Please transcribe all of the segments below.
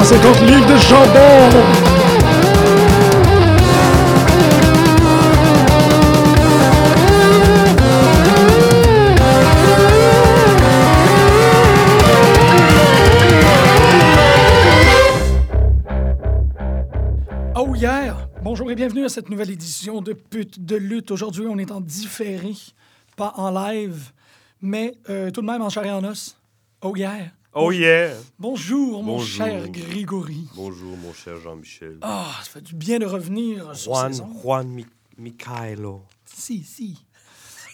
250 livres de jambon. Oh! Bonjour et bienvenue à cette nouvelle édition de Pute de lutte. Aujourd'hui, on est en différé, pas en live, mais euh, tout de même en chair et en os. Oh yeah! Oh yeah! Bonjour, mon Bonjour. cher Grégory. Bonjour, mon cher Jean-Michel. Ah, ça fait du bien de revenir sur Juan, ces ondes. Juan Mi- Michaelo. Si, si.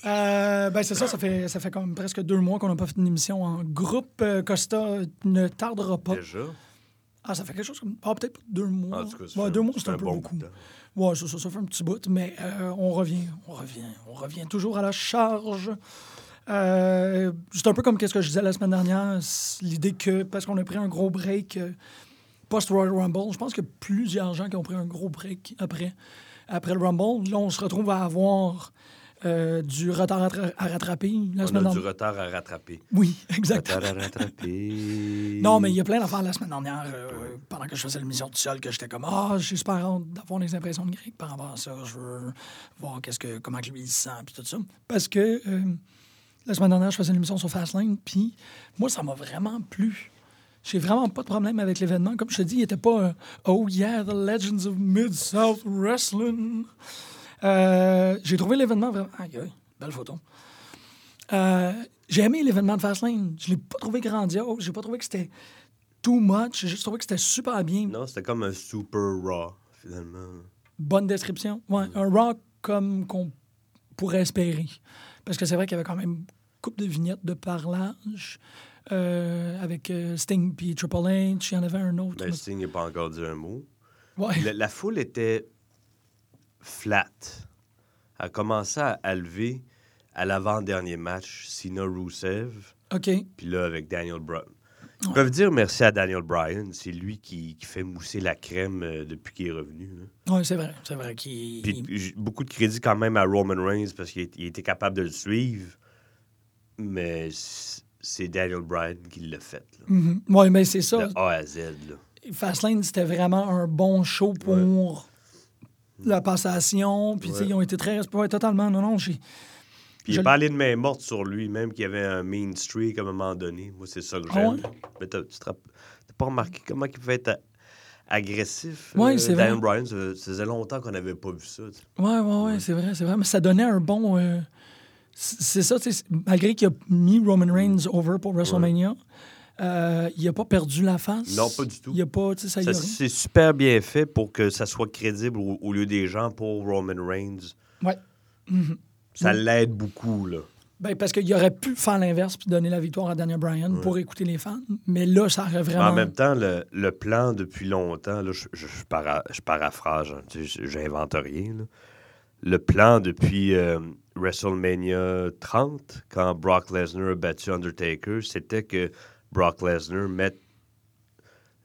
Euh, ben c'est ça, ça fait, ça fait comme presque deux mois qu'on n'a pas fait une émission en groupe. Euh, Costa ne tardera pas. Déjà? Ah, ça fait quelque chose comme... Ah, peut-être pas deux mois. En tout cas, ça Ouais, fait- deux mois, ça c'est un peu bon beaucoup. bout de temps. Ouais, ça, ça, ça fait un petit bout, mais euh, on revient, on revient, on revient toujours à la charge. Euh, c'est un peu comme qu'est-ce que je disais la semaine dernière, l'idée que parce qu'on a pris un gros break euh, post-Royal Rumble, je pense qu'il y a plusieurs gens qui ont pris un gros break après, après le Rumble. Là, on se retrouve à avoir euh, du retard à, tra- à rattraper la On semaine a du retard à rattraper. Oui, exactement. Retard à rattraper. Non, mais il y a plein d'affaires la semaine dernière, euh, pendant que je faisais l'émission tout seul, que j'étais comme Ah, j'ai super hâte d'avoir des impressions de Greg par rapport à ça. Je veux voir qu'est-ce que, comment lui il se sent, puis tout ça. Parce que euh, la semaine dernière, je faisais une émission sur Fastlane, puis moi, ça m'a vraiment plu. J'ai vraiment pas de problème avec l'événement. Comme je te dis, il était pas euh, Oh yeah, the Legends of Mid-South Wrestling. Euh, j'ai trouvé l'événement vraiment. Aïe, aïe, belle photo. Euh, j'ai aimé l'événement de Fastlane. Je l'ai pas trouvé grandiose. J'ai pas trouvé que c'était too much. J'ai juste trouvé que c'était super bien. Non, c'était comme un super raw, finalement. Bonne description. Ouais, un rock comme qu'on pourrait espérer. Parce que c'est vrai qu'il y avait quand même une couple de vignettes de parlage euh, avec euh, Sting puis Triple H. Il y en avait un autre. Mais Sting n'a pas encore dit un mot. Ouais. La, la foule était flat. Elle a commencé à, à lever à l'avant-dernier match, Sina Rusev, OK. puis là, avec Daniel Bryan. Ils peuvent dire merci à Daniel Bryan. C'est lui qui, qui fait mousser la crème euh, depuis qu'il est revenu. là. Oui, c'est vrai. C'est vrai qu'il. Puis beaucoup de crédit quand même à Roman Reigns parce qu'il était capable de le suivre. Mais c'est Daniel Bryan qui l'a fait. Là. Mhm. Ouais, mais c'est ça. De A à Z. Là. Fastlane, c'était vraiment un bon show pour la passation. Puis, Ouais. ils ont été très. Ouais, totalement. Non, non, j'ai. Puis Je il a l- parlé de main morte sur lui, même qu'il y avait un mean streak à un moment donné. Moi, c'est ça que j'aime. ouais? Mais tu t'as pas remarqué comment il pouvait être a- agressif? Euh, c'est Daniel vrai. Bryan, ça, ça faisait longtemps qu'on n'avait pas vu ça. tu sais. Ouais, ouais, c'est vrai, c'est vrai. Mais ça donnait un bon. euh, C'est ça, c'est- malgré qu'il a mis Roman Reigns over pour WrestleMania, euh, il a pas perdu la face. Non, pas du tout. Il a pas, ça c'est super bien fait pour que ça soit crédible au, au lieu des gens pour Roman Reigns. Ouais. Ça Mm. l'aide beaucoup, là. Ben, parce qu'il aurait pu faire l'inverse puis donner la victoire à Daniel Bryan pour écouter les fans. Mais là, ça aurait vraiment. En même temps, le, le plan depuis longtemps, là, je, je- je para- je paraphrase, hein, j'invente rien. là. Le plan depuis euh, WrestleMania 30, quand Brock Lesnar a battu Undertaker, c'était que Brock Lesnar mette.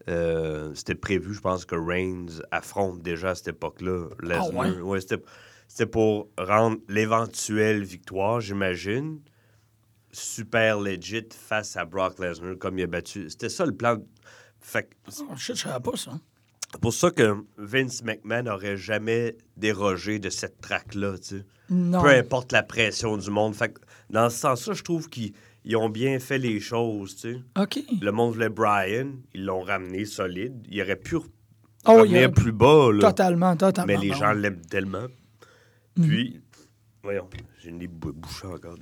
euh, c'était prévu, je pense, que Reigns affronte déjà à cette époque-là Lesnar. Ah ouais? c'était, c'était pour rendre l'éventuelle victoire, j'imagine, super legit face à Brock Lesnar, comme il a battu. C'était ça le plan. Fait que Oh, je savais pas ça. c'est pour ça que Vince McMahon n'aurait jamais dérogé de cette traque-là, tu sais. Non. Peu importe la pression du monde. Fait que dans ce sens-là, je trouve qu'ils ils ont bien fait les choses, tu sais. OK. Le monde voulait Brian, ils l'ont ramené solide. Il aurait pu Oh, revenir plus bas, là. Totalement, totalement. Mais les gens l'aiment tellement. Mhm. Puis, voyons, j'ai une bou- bouchée encore.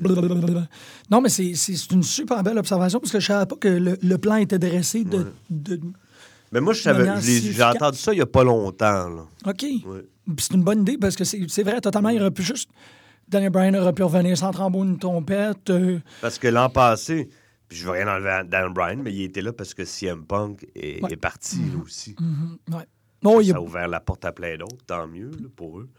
Non, mais c'est c'est une super belle observation parce que je savais pas que le, le plan était dressé de. de- Mais moi, je savais, j'ai entendu ça il n'y a pas longtemps, là. OK. Ouais. C'est une bonne idée parce que c'est c'est vrai, totalement. Il aurait pu juste. Daniel Bryan aurait pu revenir sans trombone, une trompette. euh, Parce que l'an passé, puis je veux rien enlever à Dan Bryan, mais il était là parce que CM Punk est, Ouais. est parti Mhm. aussi. ouais. Non, il y Ça a. a ouvert la porte à plein d'autres, tant mieux là, pour eux.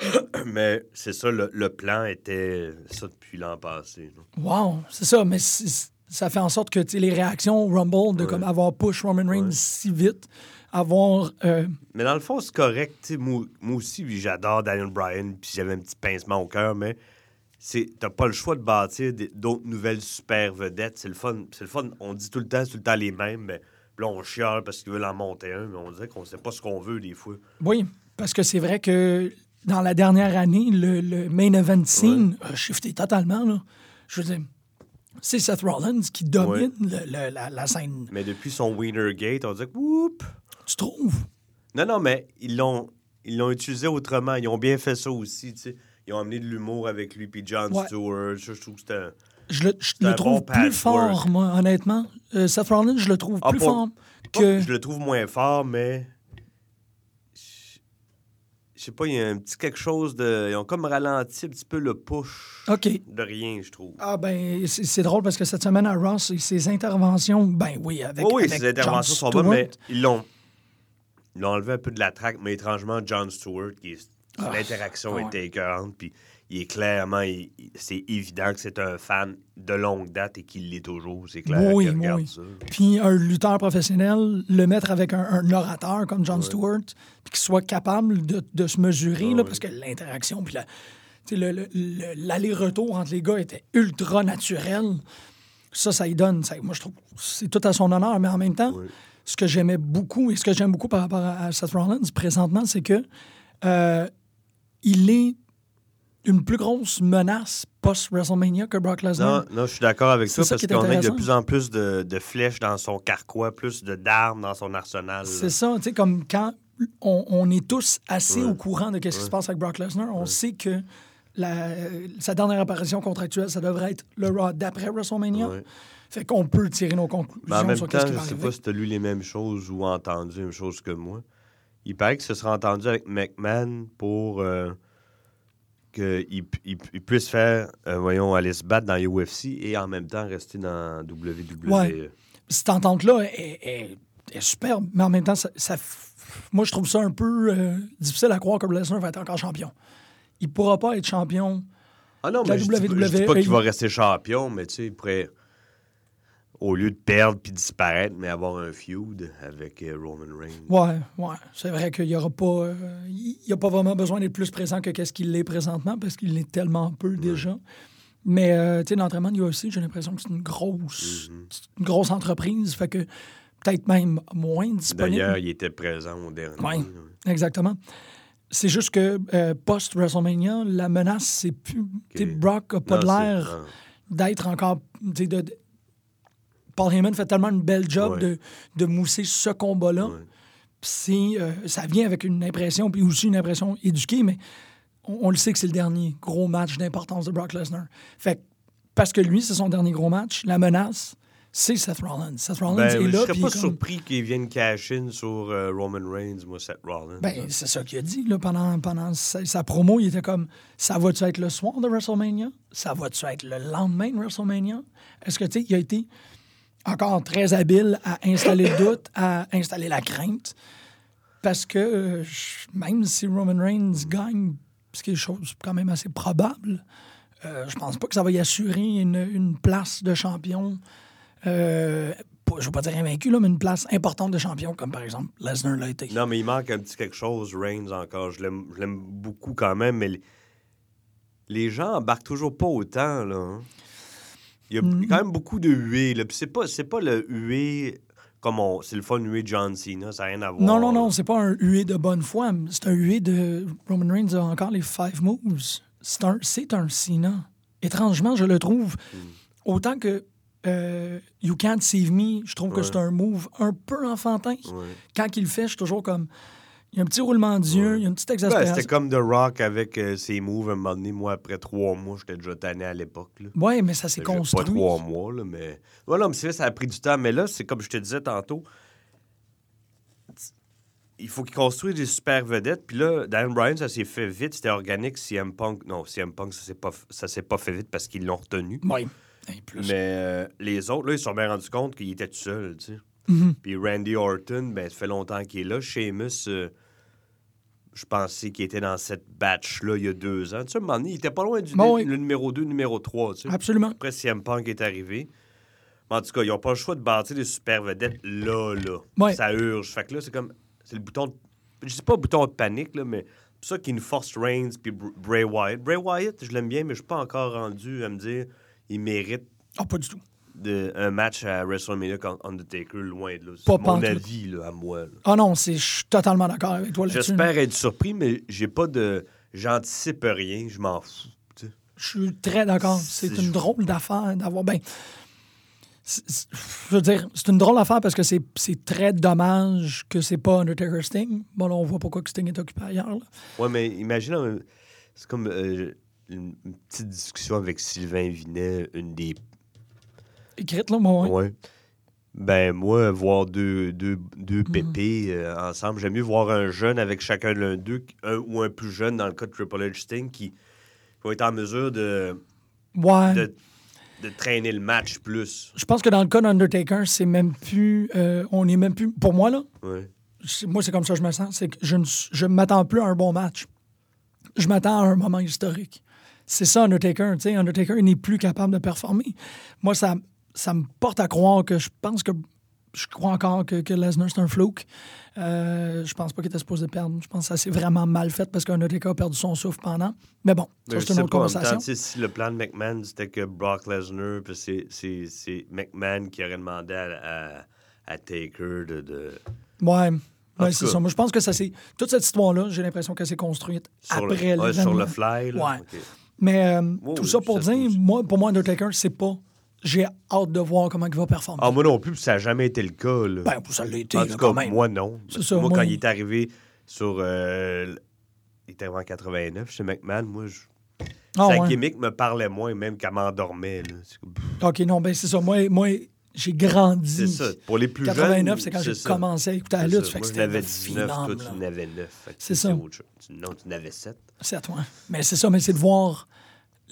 mais c'est ça, le, le plan était ça depuis l'an passé. là. Wow, c'est ça. Mais ça fait en sorte que les réactions au Rumble, de Ouais. comme avoir push Roman Reigns Ouais. si vite, avoir. euh, Mais dans le fond, c'est correct. Moi, moi aussi, j'adore Daniel Bryan, puis j'avais un petit pincement au cœur, mais c'est t'as pas le choix de bâtir d'autres nouvelles super vedettes. C'est le fun. C'est le fun. On dit tout le temps, c'est tout le temps les mêmes, mais là, on chiale parce qu'ils veulent en monter un, mais on dirait qu'on sait pas ce qu'on veut des fois. Oui, parce que c'est vrai que dans la dernière année, le, le main event scene a shifté totalement. Là. Je veux dire, c'est Seth Rollins qui domine le- le- la, la scène. Mais depuis son Winner Gate, on que, whoop! Tu trouves? Non, non, mais ils l'ont ils l'ont utilisé autrement. Ils ont bien fait ça aussi. Ils ont amené de l'humour avec lui, puis John Ouais. Stewart. Je trouve que c'était... un- Je le, je le trouve bon plus fort, moi, honnêtement. Euh, Seth Rollins, je le trouve Ah, plus fort que Je le trouve moins fort, mais... Je sais pas, il y a un petit quelque chose de... Ils ont comme ralenti un petit peu le push de rien, je trouve. Ah ben, c'est drôle parce que cette semaine à Ross, ses interventions, ben oui, avec, oui, oui, avec ses interventions sont bonnes, mais ils l'ont... Ils l'ont enlevé un peu de la traque, mais étrangement, John Stewart, qui est... Ah, L'interaction ouais. était écœurante, puis il est clairement... C'est évident que c'est un fan de longue date et qu'il l'est toujours. C'est clair Oui, qu'il oui, regarde oui. ça. Puis un lutteur professionnel, le mettre avec un, un orateur comme Jon Stewart, puis qu'il soit capable de, de se mesurer, Ah là, parce que l'interaction, puis le- le- le- l'aller-retour entre les gars était ultra naturel. Ça, ça y donne. ça- moi, je trouve que c'est tout à son honneur, mais en même temps, ce que j'aimais beaucoup et ce que j'aime beaucoup par rapport à, à Seth Rollins présentement, c'est que euh, il est une plus grosse menace post-WrestleMania que Brock Lesnar? Non, non, je suis d'accord avec toi ça parce qu'on a de plus en plus de, de flèches dans son carquois, plus de d'armes dans son arsenal. C'est ça, tu sais, comme quand on, on est tous assez Ouais. au courant de ce qui se passe avec Brock Lesnar, on sait que la- sa dernière apparition contractuelle, ça devrait être le Raw d'après WrestleMania. Fait qu'on peut tirer nos conclusions Mais en même sur temps, je va sais pas si tu as lu les mêmes choses ou entendu les mêmes choses que moi. Il paraît que ce sera entendu avec McMahon pour euh, qu'il il, il puisse faire, euh, voyons, aller se battre dans UFC et en même temps rester dans WWE. Ouais. Cette entente-là est, est- est superbe, mais en même temps, ça, moi, je trouve ça un peu euh, difficile à croire que Lesnar va être encore champion. Il pourra pas être champion. Ah non, La mais je dis, pas- je dis WWE, pas qu'il il- va rester champion, mais tu sais, il pourrait, au lieu de perdre puis disparaître, mais avoir un feud avec euh, Roman Reigns. Ouais, ouais. C'est vrai qu'il y aura pas. euh, il n'y a pas vraiment besoin d'être plus présent que qu'est-ce qu'il est présentement parce qu'il est tellement peu déjà. Mais euh, tu sais, l'entraînement de UFC, j'ai l'impression que c'est une grosse, Mm-hmm. une grosse entreprise. Fait que peut-être même moins disponible. D'ailleurs, il était présent au dernier. Ouais. Exactement. C'est juste que euh, post-WrestleMania, la menace, c'est plus. tu sais, Brock n'a pas l'air d'être encore. de- Paul Heyman fait tellement une belle job Ouais. de, de mousser ce combat-là. Ouais. Puis c'est, euh, ça vient avec une impression, puis aussi une impression éduquée, mais on, on le sait que c'est le dernier gros match d'importance de Brock Lesnar. Fait que, parce que lui, c'est son dernier gros match, la menace, c'est Seth Rollins. Seth Rollins Ben, est je là. serais puis pas comme- surpris qu'il vienne cash in sur euh, Roman Reigns, moi, Seth Rollins. Ben, c'est ça qu'il a dit là, pendant, pendant sa, sa promo. Il était comme Ça va-tu être le soir de WrestleMania? Ça va-tu être le lendemain de WrestleMania? Est-ce que, tu sais, il a été encore très habile à installer le doute, à installer la crainte Parce que euh, même si Roman Reigns gagne, ce qui est chose quand même assez probable, euh, je pense pas que ça va y assurer une, place de champion. Euh, je veux pas dire invaincu, là, mais une place importante de champion, comme par exemple Lesnar l'a été. Non, mais il manque un petit quelque chose, Reigns, encore. Je l'aime beaucoup quand même, mais les, les gens embarquent toujours pas autant, là. hein. Il y a Mm. quand même beaucoup de huées, là. Puis c'est pas, c'est pas le huée comme on... C'est le fun huée John Cena, ça n'a rien à voir. Non, non, non, c'est pas un huée de bonne foi. C'est un huée de. Roman Reigns a encore les five moves. C'est un, c'est un Cena. Étrangement, je le trouve. Hmm. Autant que euh, You Can't Save Me, je trouve que c'est un move un peu enfantin. Ouais. Quand il le fait, je suis toujours comme. Il y a un petit roulement d'yeux, il y a une petite Ben, exaspération. c'était comme The Rock avec euh, ses moves. À un moment donné, moi, après trois mois, j'étais déjà tanné à l'époque. Oui, mais ça s'est J'ai Pas construit. trois mois, là, mais. Voilà, mais c'est vrai, ça a pris du temps. Mais là, c'est comme je te disais tantôt. Il faut qu'il construise des super vedettes. Puis là, Dan Bryan, ça s'est fait vite. C'était organique. CM Punk. Non, CM Punk, ça s'est pas, ça s'est pas fait vite parce qu'ils l'ont retenu. Oui. Mais euh, les autres, là, ils se sont bien rendus compte qu'il était tout seul, tu sais. Mhm. Puis Randy Orton, ben, ça fait longtemps qu'il est là. Sheamus, euh, je pensais qu'il était dans cette batch-là il y a deux ans. Tu sais, à un moment donné, il était pas loin du Bon, oui. le numéro 2, numéro 3, tu sais. Absolument. Après, CM Punk est arrivé. Mais en tout cas, ils n'ont pas le choix de bâtir des super vedettes là, là. Ouais. Ça urge. Fait que là, c'est comme. C'est le bouton de. Je dis pas bouton de panique, là, mais c'est ça qui nous force Reigns puis Br- Bray Wyatt. Bray Wyatt, je l'aime bien, mais je suis pas encore rendu à me dire il mérite. Ah, pas du tout. De, un match à WrestleMania contre Undertaker, loin de là. C'est mon avis, là, à moi. Ah non, c'est- je suis totalement d'accord avec toi là-dessus. J'espère être surpris, mais j'ai pas de. J'anticipe rien, je m'en fous. Je suis très d'accord. C'est une drôle d'affaire d'avoir. Ben, je veux dire, c'est une drôle d'affaire parce que c'est très dommage que c'est pas Undertaker Sting. Bon, là, on voit pourquoi que Sting est occupé ailleurs. là. Ouais, mais imagine, euh, c'est comme euh, une petite discussion avec Sylvain Vinet, une des. Écrite, là, moi, ouais. Ouais. Ben, moi, voir deux, deux, deux Mhm. pépés euh, ensemble, j'aime mieux voir un jeune avec chacun l'un d'eux, un, ou un plus jeune dans le cas de Triple H Sting, qui va être en mesure de, Ouais. de, de traîner le match plus. Je pense que dans le cas d'Undertaker, c'est même plus. euh, on est même plus. Pour moi, là, Ouais. moi, c'est comme ça que je me sens. C'est que je ne je m'attends plus à un bon match. Je m'attends à un moment historique. C'est ça, Undertaker. Tu sais, Undertaker n'est plus capable de performer. Moi, ça, ça me porte à croire que je pense que. Je crois encore que, que Lesnar, c'est un fluke. Euh, je pense pas qu'il était supposé perdre. Je pense que ça s'est vraiment mal fait parce qu'Undertaker a perdu son souffle pendant. Mais bon, Mais ça, je c'est une autre temps, conversation. sais, si le plan de McMahon, c'était que Brock Lesnar, puis c'est- c'est c'est McMahon qui aurait demandé à, à, à Taker de. de- Ouais, ouais c'est cas. ça. Moi, je pense que ça c'est toute cette histoire-là, j'ai l'impression qu'elle s'est construite sur, après le, ouais, sur le fly. Là. Ouais. Mais euh, tout oui, ça pour ça dire, moi, pour moi, Undertaker, c'est pas. J'ai hâte de voir comment il va performer. Ah, moi non plus, puis ça n'a jamais été le cas. Là. ben, ça l'a été, en là, tout quand même. moi, non. Ça, moi, moi, quand il- est arrivé sur. euh, il était en 89 chez McMahon, moi, je- Ah, sa ouais. gimmick me parlait moins, même qu'elle m'endormait. OK, non, ben c'est ça. Moi, moi j'ai grandi. C'est ça. Pour les plus 89, jeunes. c'est quand j'ai commencé à écouter la lutte. Fait que Moi, c'était j'en avais le 19, toi, tu là. en avais 9. Fait que C'est ça. autre chose. Tu- Non, tu en avais 7. C'est à toi. Mais c'est ça, mais c'est de voir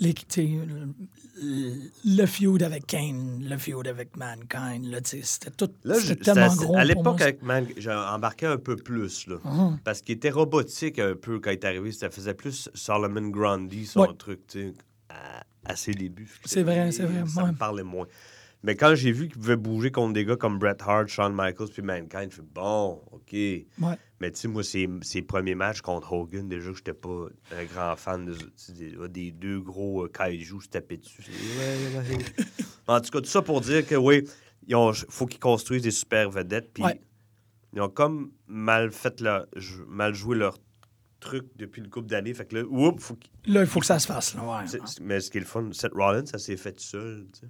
les, le, le feud avec Kane, le feud avec Mankind. Là, c'était tout. Là, je- tellement gros. à l'époque, avec Man, j'ai embarqué un peu plus. Là, Mhm. Parce qu'il était robotique un peu quand il est arrivé. Ça faisait plus Solomon Grundy, son Ouais. truc, tu sais, à, à ses débuts. C'est vrai, c'est vrai, Ça ouais. me parlait moins. Mais quand j'ai vu qu'il pouvait bouger contre des gars comme Bret Hart, Shawn Michaels puis Mankind, je fais bon, OK. Ouais. Mais tu sais, moi, ses, ses premiers matchs contre Hogan, déjà, j'étais pas un grand fan de, des, des deux gros euh, kaiju se taper dessus. Ouais, ouais, en tout cas, tout ça pour dire que, oui, il faut qu'ils construisent des super vedettes. Puis ils ont comme mal fait leur, mal joué leur truc depuis une couple d'années. Fait que là, oups, faut qu'ils- Là, il faut que ça se fasse. Là, ouais. Mais ce qui est le fun, Seth Rollins, ça s'est fait seul. tu sais.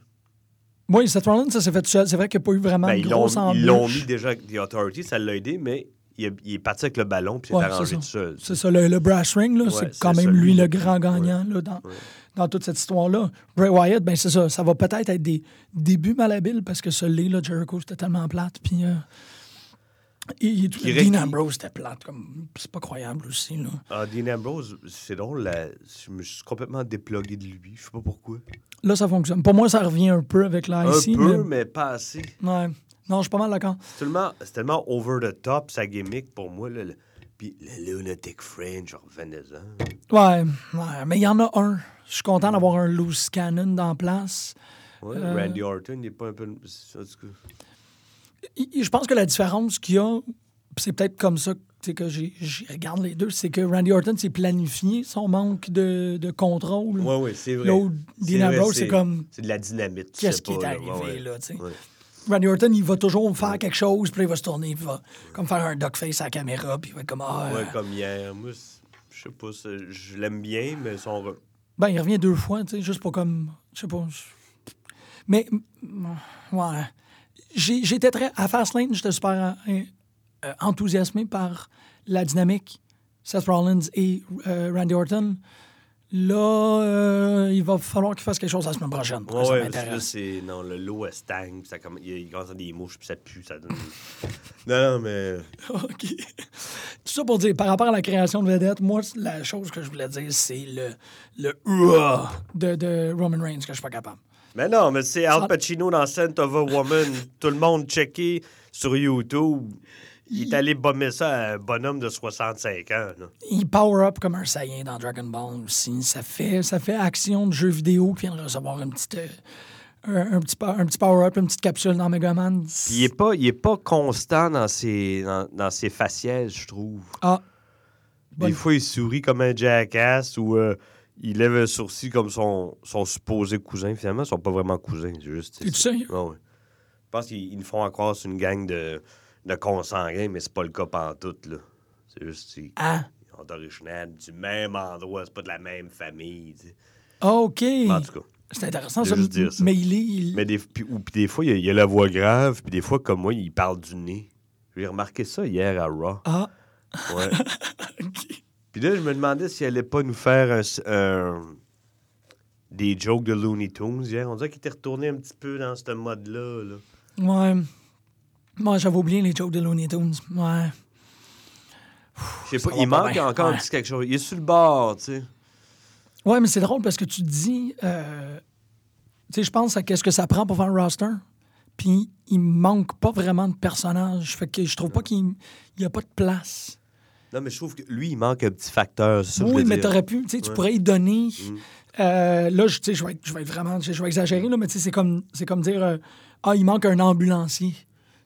Oui, Seth Rollins, ça s'est fait tout seul. C'est vrai qu'il n'y a pas eu vraiment Ben, de grosse ils l'ont embûche. mis déjà avec The Authority, ça l'a aidé, mais il, est- il est parti avec le ballon puis il Ouais, est arrangé tout seul. C'est ça, le, le brass ring, Ouais, c'est quand même lui le grand ouais. gagnant là, dans, toute cette histoire-là. Bray Wyatt, ben c'est ça, ça va peut-être être des débuts malhabiles parce que celui là, Jericho, c'était tellement plate. Puis euh, il- Dean Ambrose, c'était plate. comme C'est pas croyable aussi. Là. Ah, Dean Ambrose, c'est drôle, là, je me suis complètement déplogué de lui. Je sais pas pourquoi. là, ça fonctionne. Pour moi, ça revient un peu avec Un l'IC. peu, mais... mais pas assez. Ouais. Non, je suis pas mal d'accord. C'est tellement, tellement over the top, sa gimmick, pour moi. Là, le- Puis le Lunatic Fringe, revenez-en. Ouais, ouais, mais il y en a un. Je suis content d'avoir un loose cannon dans place. Ouais, Euh, Randy Orton, il n'est pas un peu... Je pense que la différence qu'il y a, c'est peut-être comme ça que j'y regarde les deux, c'est que Randy Orton s'est planifié son manque de, de contrôle. Ouais, ouais, c'est vrai. L'autre, Dean Ambrose, c'est comme C'est de la dynamite. tu qu'est-ce qui est arrivé, Ouais, là, tu sais? Ouais. Randy Orton, il va toujours faire quelque chose, puis il va se tourner, puis il va comme faire un duckface à la caméra, puis il va être comme Ah, Ouais, euh, comme hier. Moi, je sais pas, je l'aime bien, mais son... Ben, il revient deux fois, tu sais, juste pour comme. Je sais pas. je- Mais, ouais. J'étais très. À Fastlane, j'étais super euh, euh, enthousiasmé par la dynamique Seth Rollins et euh, Randy Orton. Là, euh, il va falloir qu'il fasse quelque chose la semaine prochaine. pour que Ouais, ça ouais, parce que là, c'est... Non, le lot, elle stagne, puis ça comme... il, il commence à des mouches, puis ça pue, ça donne... non, non, mais... OK. Tout ça pour dire, par rapport à la création de vedettes, moi, la chose que je voulais dire, c'est le, le de, de Roman Reigns que je suis pas capable. Mais non, mais c'est Al Pacino dans Scent of a Woman. Tout le monde checké sur YouTube. Il est allé bomber ça à un bonhomme de 65 ans. là. Il power up comme un Saiyan dans Dragon Ball aussi. Ça fait, ça fait action de jeu vidéo qui vient de recevoir une petite, euh, un, un petit, un petit power up, une petite capsule dans Megaman. Puis il est pas, il est pas constant dans ses, dans, dans ses faciès, je trouve. Ah, Des fois, il sourit comme un jackass ou euh, il lève un sourcil comme son, son supposé cousin. Finalement, ils sont pas vraiment cousins. C'est juste. Ouais, ouais. Je pense qu'ils ils nous font croire c'est une gang de, de consanguins, mais c'est pas le cas pantoute, là. C'est juste. Ils, Ah, ils sont originaires du même endroit, c'est pas de la même famille. tu sais. OK. En tout cas. C'est intéressant, ça. juste dire ça. Mais il est... il- Mais des, puis, ou- puis des fois, il y, a, il y a la voix grave, puis des fois, comme moi, il parle du nez. J'ai remarqué ça hier à Raw. Ah, Ouais. OK. Puis là, je me demandais s'il allait pas nous faire un des jokes de Looney Tunes hier. On dirait qu'il était retourné un petit peu dans ce mode-là. là. Ouais. Moi, j'avais oublié les jokes de Looney Tunes. Ouais. Je sais Ça pas, il manque encore un petit quelque chose. Il est sur le bord, tu sais. Ouais, mais c'est drôle parce que tu dis... euh, tu sais, je pense à qu'est-ce que ça prend pour faire un roster. Puis il manque pas vraiment de personnages. Fait que je trouve pas qu'il n'y a pas de place. Non, mais je trouve que lui, il manque un petit facteur. ça Oui, mais t'aurais pu, tu sais, tu pourrais y donner. Mm. Euh, là, je, vais, être- je vais être vraiment, je vais exagérer, là, mais c'est comme, c'est comme dire, euh, ah, il manque un ambulancier,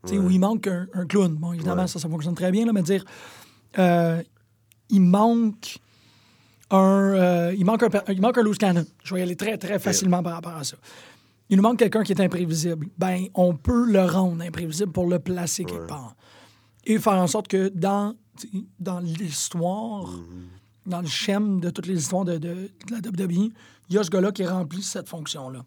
tu sais, Ouais. ou il manque un, un clown. Bon, évidemment, ça, ça fonctionne très bien, là, mais dire, euh, il manque un, il manque un, il manque un loose cannon. Je vais y aller très, très facilement par rapport à ça. Il nous manque quelqu'un qui est imprévisible. Ben, on peut le rendre imprévisible pour le placer quelque part. Et faire en sorte que dans, dans l'histoire, Mhm. dans le schème de toutes les histoires de, de- de la WWE, il y a ce gars-là qui remplit cette fonction-là.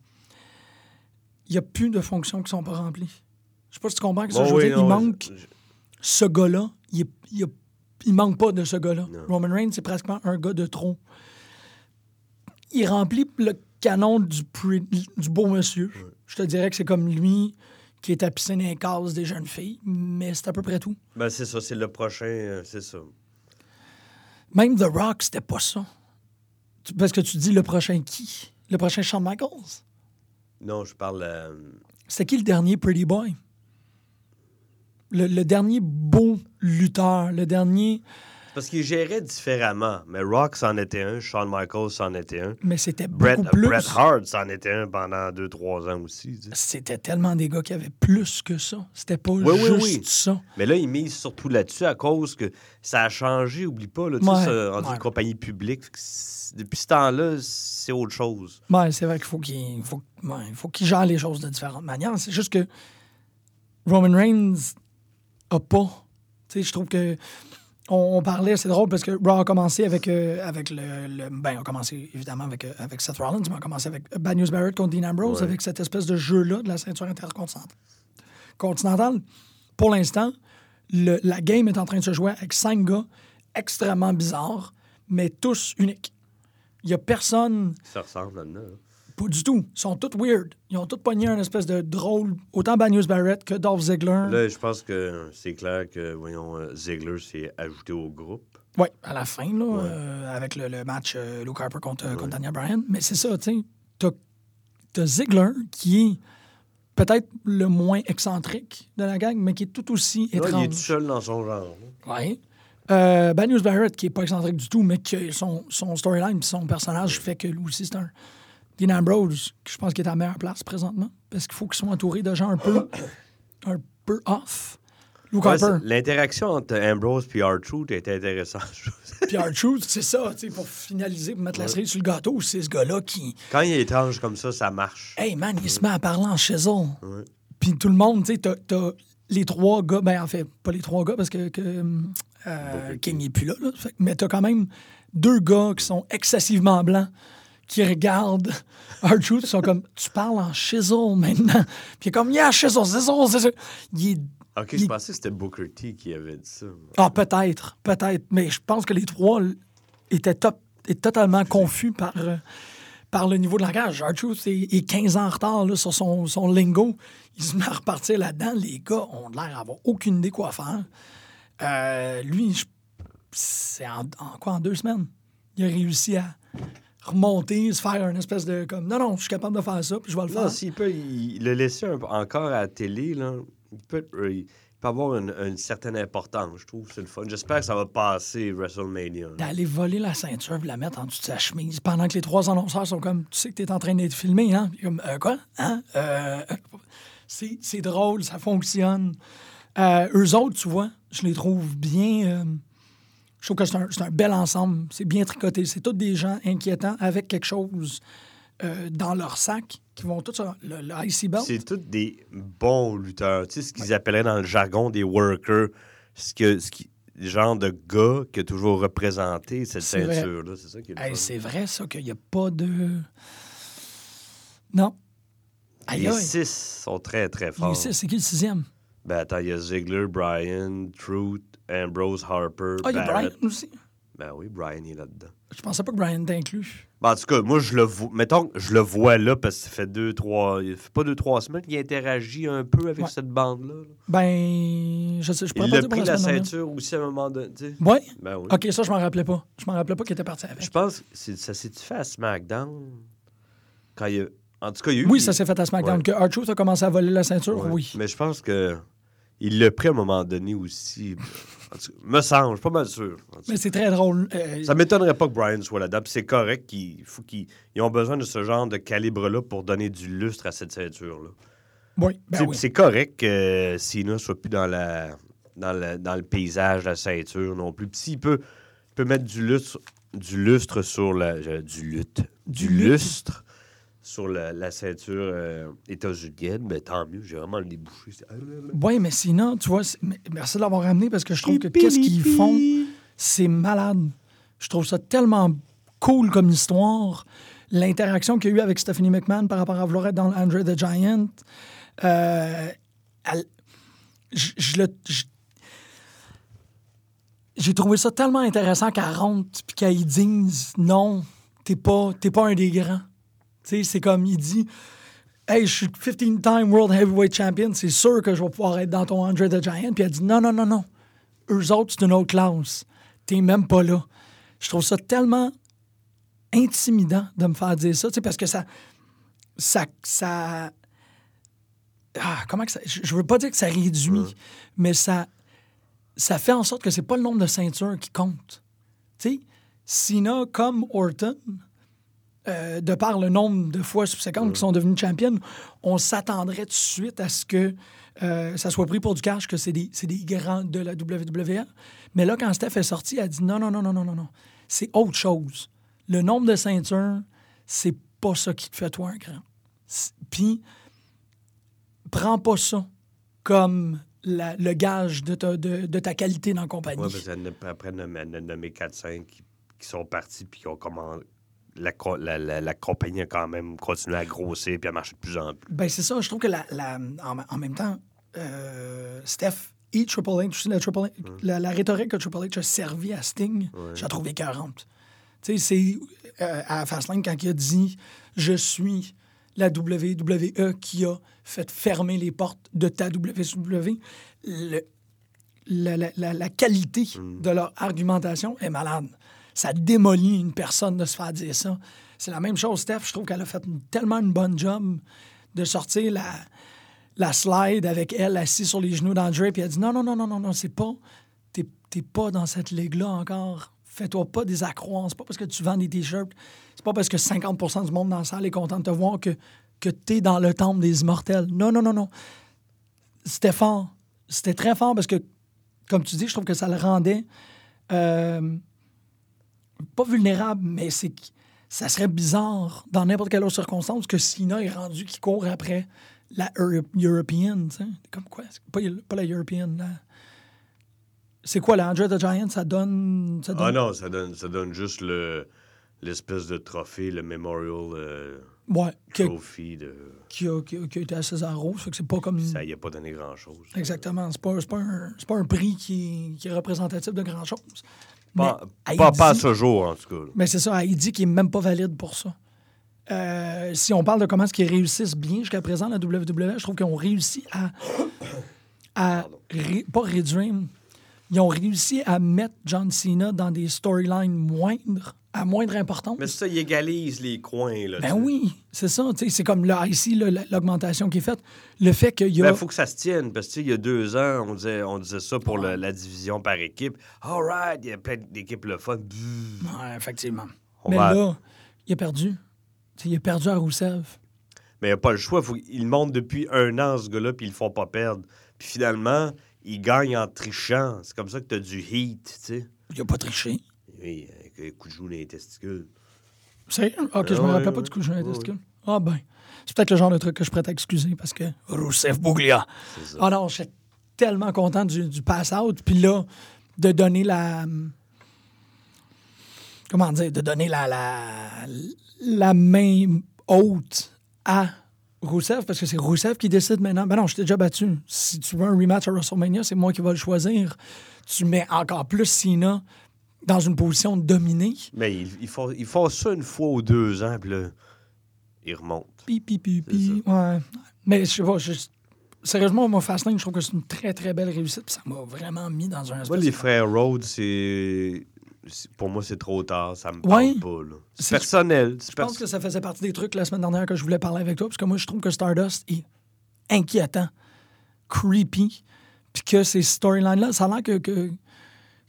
Il n'y a plus de fonctions qui ne sont pas remplies. Je sais pas si tu comprends que ça, Bon, je veux oui, dire, non, il manque je- ce gars-là. Il, il, manque pas de ce gars-là. Roman Reigns, c'est pratiquement un gars de trop. Il remplit le canon du, du beau monsieur. Je te dirais que c'est comme lui qui est tapissé dans les cases des jeunes filles, mais c'est à peu près tout. Ben, c'est ça, c'est le prochain, euh, c'est ça. Même The Rock, c'était pas ça. Tu- Parce que tu dis le prochain qui? Le prochain Shawn Michaels? Non, je parle. euh, C'était qui le dernier Pretty Boy? Le, le dernier beau lutteur, le dernier... Parce qu'il gérait différemment. Mais Rock, c'en était un. Shawn Michaels, c'en était un. Mais c'était Bret, beaucoup plus... Bret Hart, c'en était un pendant 2-3 ans aussi. tu sais. C'était tellement des gars qui avaient plus que ça. C'était pas Oui, juste oui. ça. Mais là, il mise surtout là-dessus à cause que ça a changé, oublie pas. Là, tu sais, c'est rendu ouais. une compagnie publique. Depuis ce temps-là, c'est autre chose. Ouais, c'est vrai qu'il faut qu'il faut, ouais, faut qu'il gère les choses de différentes manières. C'est juste que Roman Reigns a pas. Tu sais, je trouve que on, on parlait, c'est drôle parce que Raw a commencé avec, euh, avec le, le- Ben, on a commencé évidemment avec, euh, avec Seth Rollins, mais on a commencé avec Bad News Barrett contre Dean Ambrose, Ouais. avec cette espèce de jeu-là de la ceinture intercontinentale. Continentale. Pour l'instant, la game est en train de se jouer avec cinq gars extrêmement bizarres, mais tous uniques. Il n'y a personne Ça ressemble là-dedans. hein. Pas du tout. Ils sont tous weird. Ils ont tous pogné un espèce de drôle, autant Bad News Barrett que Dolph Ziggler. Là, je pense que c'est clair que, voyons, euh, Ziggler s'est ajouté au groupe. Oui, à la fin, là, Ouais. euh, avec le, le match euh, Luke Harper contre, contre Daniel Bryan. Mais c'est ça, tu sais. T'as Ziggler qui est peut-être le moins excentrique de la gang, mais qui est tout aussi Là, il est étrange. tout seul dans son genre. là. Oui. Euh, Bad News Barrett, qui est pas excentrique du tout, mais que son, son storyline son personnage fait que lui aussi, c'est un. Dean Ambrose, qui je pense qu'il est à la meilleure place présentement, parce qu'il faut qu'il soit entouré de gens un peu, un peu off. Ouais, L'interaction entre Ambrose et R-Truth était intéressante. Puis R-Truth, c'est ça, tu sais, pour finaliser, pour mettre la cerise sur le gâteau, c'est ce gars-là qui. Quand il est étrange comme ça, ça marche. Hey man, il se met à parler en chisel. Puis tout le monde, tu sais, t'as, les trois gars, ben en fait, pas les trois gars parce que, que, euh, King n'est plus là, là. Mais t'as quand même deux gars qui sont excessivement blancs qui regardent R-Truth, ils sont comme, tu parles en chisel maintenant. Puis il est comme, yeah, chisel, chisel, chisel. Il est Ok, Il- je pensais que c'était Booker T qui avait dit ça. Ah, peut-être, peut-être. Mais je pense que les trois étaient, top- étaient totalement confus par, euh, par le niveau de langage. R-Truth est, est 15 ans en retard là, sur son, son lingo. Il se met à repartir là-dedans. Les gars ont l'air d'avoir aucune idée quoi faire. Euh, lui, je- c'est en, en quoi, en deux semaines? Il a réussi à remonter, se faire une espèce de comme non, non, je suis capable de faire ça, puis je vais le Non, faire. s'il peut il, le laisser un encore à la télé, là, il, peut, euh, il peut avoir une, une certaine importance, je trouve. C'est le fun. J'espère que ça va passer WrestleMania. là. d'aller voler la ceinture et la mettre en dessous de sa chemise pendant que les trois annonceurs sont comme tu sais que t'es en train d'être filmé hein? Comme Euh, quoi? Hein? Euh, c'est, c'est drôle ça fonctionne eux autres tu vois je les trouve bien Je trouve que c'est un, bel ensemble. C'est bien tricoté. C'est tous des gens inquiétants avec quelque chose euh, dans leur sac qui vont tout ça. Le, le IC belt. C'est tous des bons lutteurs. Tu sais, ce qu'ils appelleraient dans le jargon des workers. Ce que, ce qui, le genre de gars qui a toujours représenté cette ceinture-là. C'est ça qui Hey, c'est vrai, ça, qu'il n'y a pas de. Non. Les six sont très, très Les forts. six, c'est qui le sixième? Ben attends, il y a Ziggler, Bryan, Truth, Ambrose, Harper, Ah, il y a Brian aussi. Ben oui, Bryan est là-dedans. Je pensais pas que Brian était inclus. Ben, en tout cas, moi, je le vois. Mettons, que je le vois là parce que ça fait deux, trois. Il fait pas deux, trois semaines qu'il interagit un peu avec Ouais. cette bande-là. là. Ben, je sais, je pourrais Il pas a dire pris la ceinture aussi à un moment donné. Ouais? Ben oui. OK, ça, je m'en rappelais pas. Je m'en rappelais pas qu'il était parti avec. Je pense que c'est- ça s'est-tu fait à SmackDown? Quand il a... En tout cas, il y a eu. Oui, ça s'est fait à SmackDown. Ouais. Que R-Truth a commencé à voler la ceinture, Ouais. oui. Mais je pense que il l'a pris à un moment donné aussi. Me semble, je suis pas mal sûr. Mais c'est très drôle. Euh, Ça m'étonnerait pas que Brian soit là-dedans. C'est correct qu'ils faut qu'ils ils ont besoin de ce genre de calibre-là pour donner du lustre à cette ceinture-là. oui, ben C'est oui. c'est correct que Cena soit plus dans la dans, la- dans le paysage de la ceinture non plus. Puis s'il peut, peut mettre du lustre, du lustre sur la. Du lutte. Du, lustre sur la, la ceinture euh, états-unienne, ben tant mieux, j'ai vraiment le débouché. C'est- Oui, mais sinon, tu vois, mais- merci de l'avoir ramené parce que je trouve que qu'est-ce qu'ils font, c'est malade. Je trouve ça tellement cool comme histoire. L'interaction qu'il y a eu avec Stephanie McMahon par rapport à vouloir être dans Andre the Giant. Euh, elle- je, je le. je- j'ai trouvé ça tellement intéressant qu'elle rentre puis qu'elle dise non, t'es pas, t'es pas un des grands. Tu sais, c'est comme il dit Hey, je suis 15-time World Heavyweight Champion, c'est sûr que je vais pouvoir être dans ton Andre the Giant. Puis elle dit non, non, non, non. Eux autres, c'est une autre classe. T'es même pas là. Je trouve ça tellement intimidant de me faire dire ça, tu sais, parce que ça. Ça. ça ah, comment que ça. Je veux pas dire que ça réduit, mais ça. Ça fait en sorte que c'est pas le nombre de ceintures qui compte. Tu sais, Cena comme Orton, euh, de par le nombre de fois subséquentes qui sont devenus champions, on s'attendrait tout de suite à ce que euh, ça soit pris pour du cash, que c'est des, grands de la WWE. Mais là, quand Steph est sorti, elle a dit non, non, non, non, non, non, non. C'est autre chose. Le nombre de ceintures, c'est pas ça qui te fait toi un grand. Puis, prends pas ça comme la- le gage de ta, de, de ta qualité dans la compagnie. Ouais, parce qu'elle a- nommé 4-5 qui, qui sont partis puis qui ont commandé. La, la, la- la compagnie a quand même continué à grossir puis à marcher de plus en plus. Ben, c'est ça. Je trouve que la, la- en, en même temps, euh, Steph et Triple H, sais, la, Triple H- la, la rhétorique que Triple H a servi à Sting, je la trouve écœurante. Tu sais, c'est euh, à Fastlane quand il a dit Je suis la WWE qui a fait fermer les portes de ta WWE. Le- la, la- la- la qualité de leur argumentation est malade. Ça démolit une personne de se faire dire ça. C'est la même chose, Steph. Je trouve qu'elle a fait tellement une bonne job de sortir la, la slide avec elle assise sur les genoux d'André, puis elle dit non, non, non, non, non, non, c'est pas. T'es t'es pas dans cette ligue-là encore. Fais-toi pas des accrocs. C'est pas parce que tu vends des t-shirts. C'est pas parce que 50% du monde dans la salle est content de te voir que, que t'es dans le temple des immortels. Non, non, non, non. C'était fort. C'était très fort parce que, comme tu dis, je trouve que ça le rendait euh, pas vulnérable, mais c'est ça serait bizarre dans n'importe quelle autre circonstance que Sina est rendu qui court après la Euro- European. tu sais. Comme quoi? Pas, pas la European. la- C'est quoi, la Andre the Giant? Ça donne. Ça donne... Ah non, ça donne, ça donne juste le l'espèce de trophée, le Memorial euh, Ouais, qui a, Trophy. De... qui a- qui a- qui a été à César Rose. Fait que c'est pas comme. Ça y a pas donné grand-chose. Exactement. C'est pas, pas, un, pas un prix qui, qui est représentatif de grand-chose. Pas, Mais pas, pas à ce jour, en tout cas. Mais c'est ça, il dit qu'il n'est même pas valide pour ça. Euh, si on parle de comment est-ce qu'ils réussissent bien jusqu'à présent, la WWE, je trouve qu'ils ont réussi à, à ré- pas réduire, ils ont réussi à mettre John Cena dans des storylines moindres, à moindre importance. Mais ça, il égalise les coins. Là, ben oui, c'est ça. C'est comme là, ici, l'augmentation qui est faite. Le fait qu'il y Il a. faut que ça se tienne, parce que tu sais, il y a deux ans, on disait, on disait ça pour le- la division par équipe. All right, il y a plein d'équipes le fun. Ouais, effectivement. On Mais va- là, il a perdu. Il a perdu à Rousseff. Mais il n'y a pas le choix. Faut... Il monte depuis un an, ce gars-là, puis ils le font pas perdre. Puis finalement, il gagne en trichant. C'est comme ça que tu as du heat, tu sais. Il a pas triché. Oui, avec coup de joue dans les testicules. C'est Ok, je Ah me rappelle pas du coup, j'ai un Ouais, testicule. Ah ben. C'est peut-être le genre de truc que je prête à excuser parce que Rousseff Bouglia. Ah non, j'étais tellement content du, du pass-out. Puis là, de donner la. Comment dire? De donner la, la, la main haute à Rousseff, parce que c'est Rousseff qui décide maintenant. Ben non, je t'ai déjà battu. Si tu veux un rematch à WrestleMania, c'est moi qui vais le choisir. Tu mets encore plus Cena dans une position dominée. Mais ils, ils font, ils font ça une fois ou deux ans, puis là, ils remontent. Pi, pi, pi, pi. Ouais. Mais je sais pas, je- sérieusement, moi, Fastlane, je trouve que c'est une très, très belle réussite. puis ça m'a vraiment mis dans un Moi, les de- frères Rhodes, c'est. Pour moi, c'est trop tard. Ça me Ouais. parle pas. là. C'est personnel. Je pense que ça faisait partie des trucs la semaine dernière que je voulais parler avec toi, parce que moi, je trouve que Stardust est inquiétant, creepy, puis que ces storylines-là, ça a l'air que, que,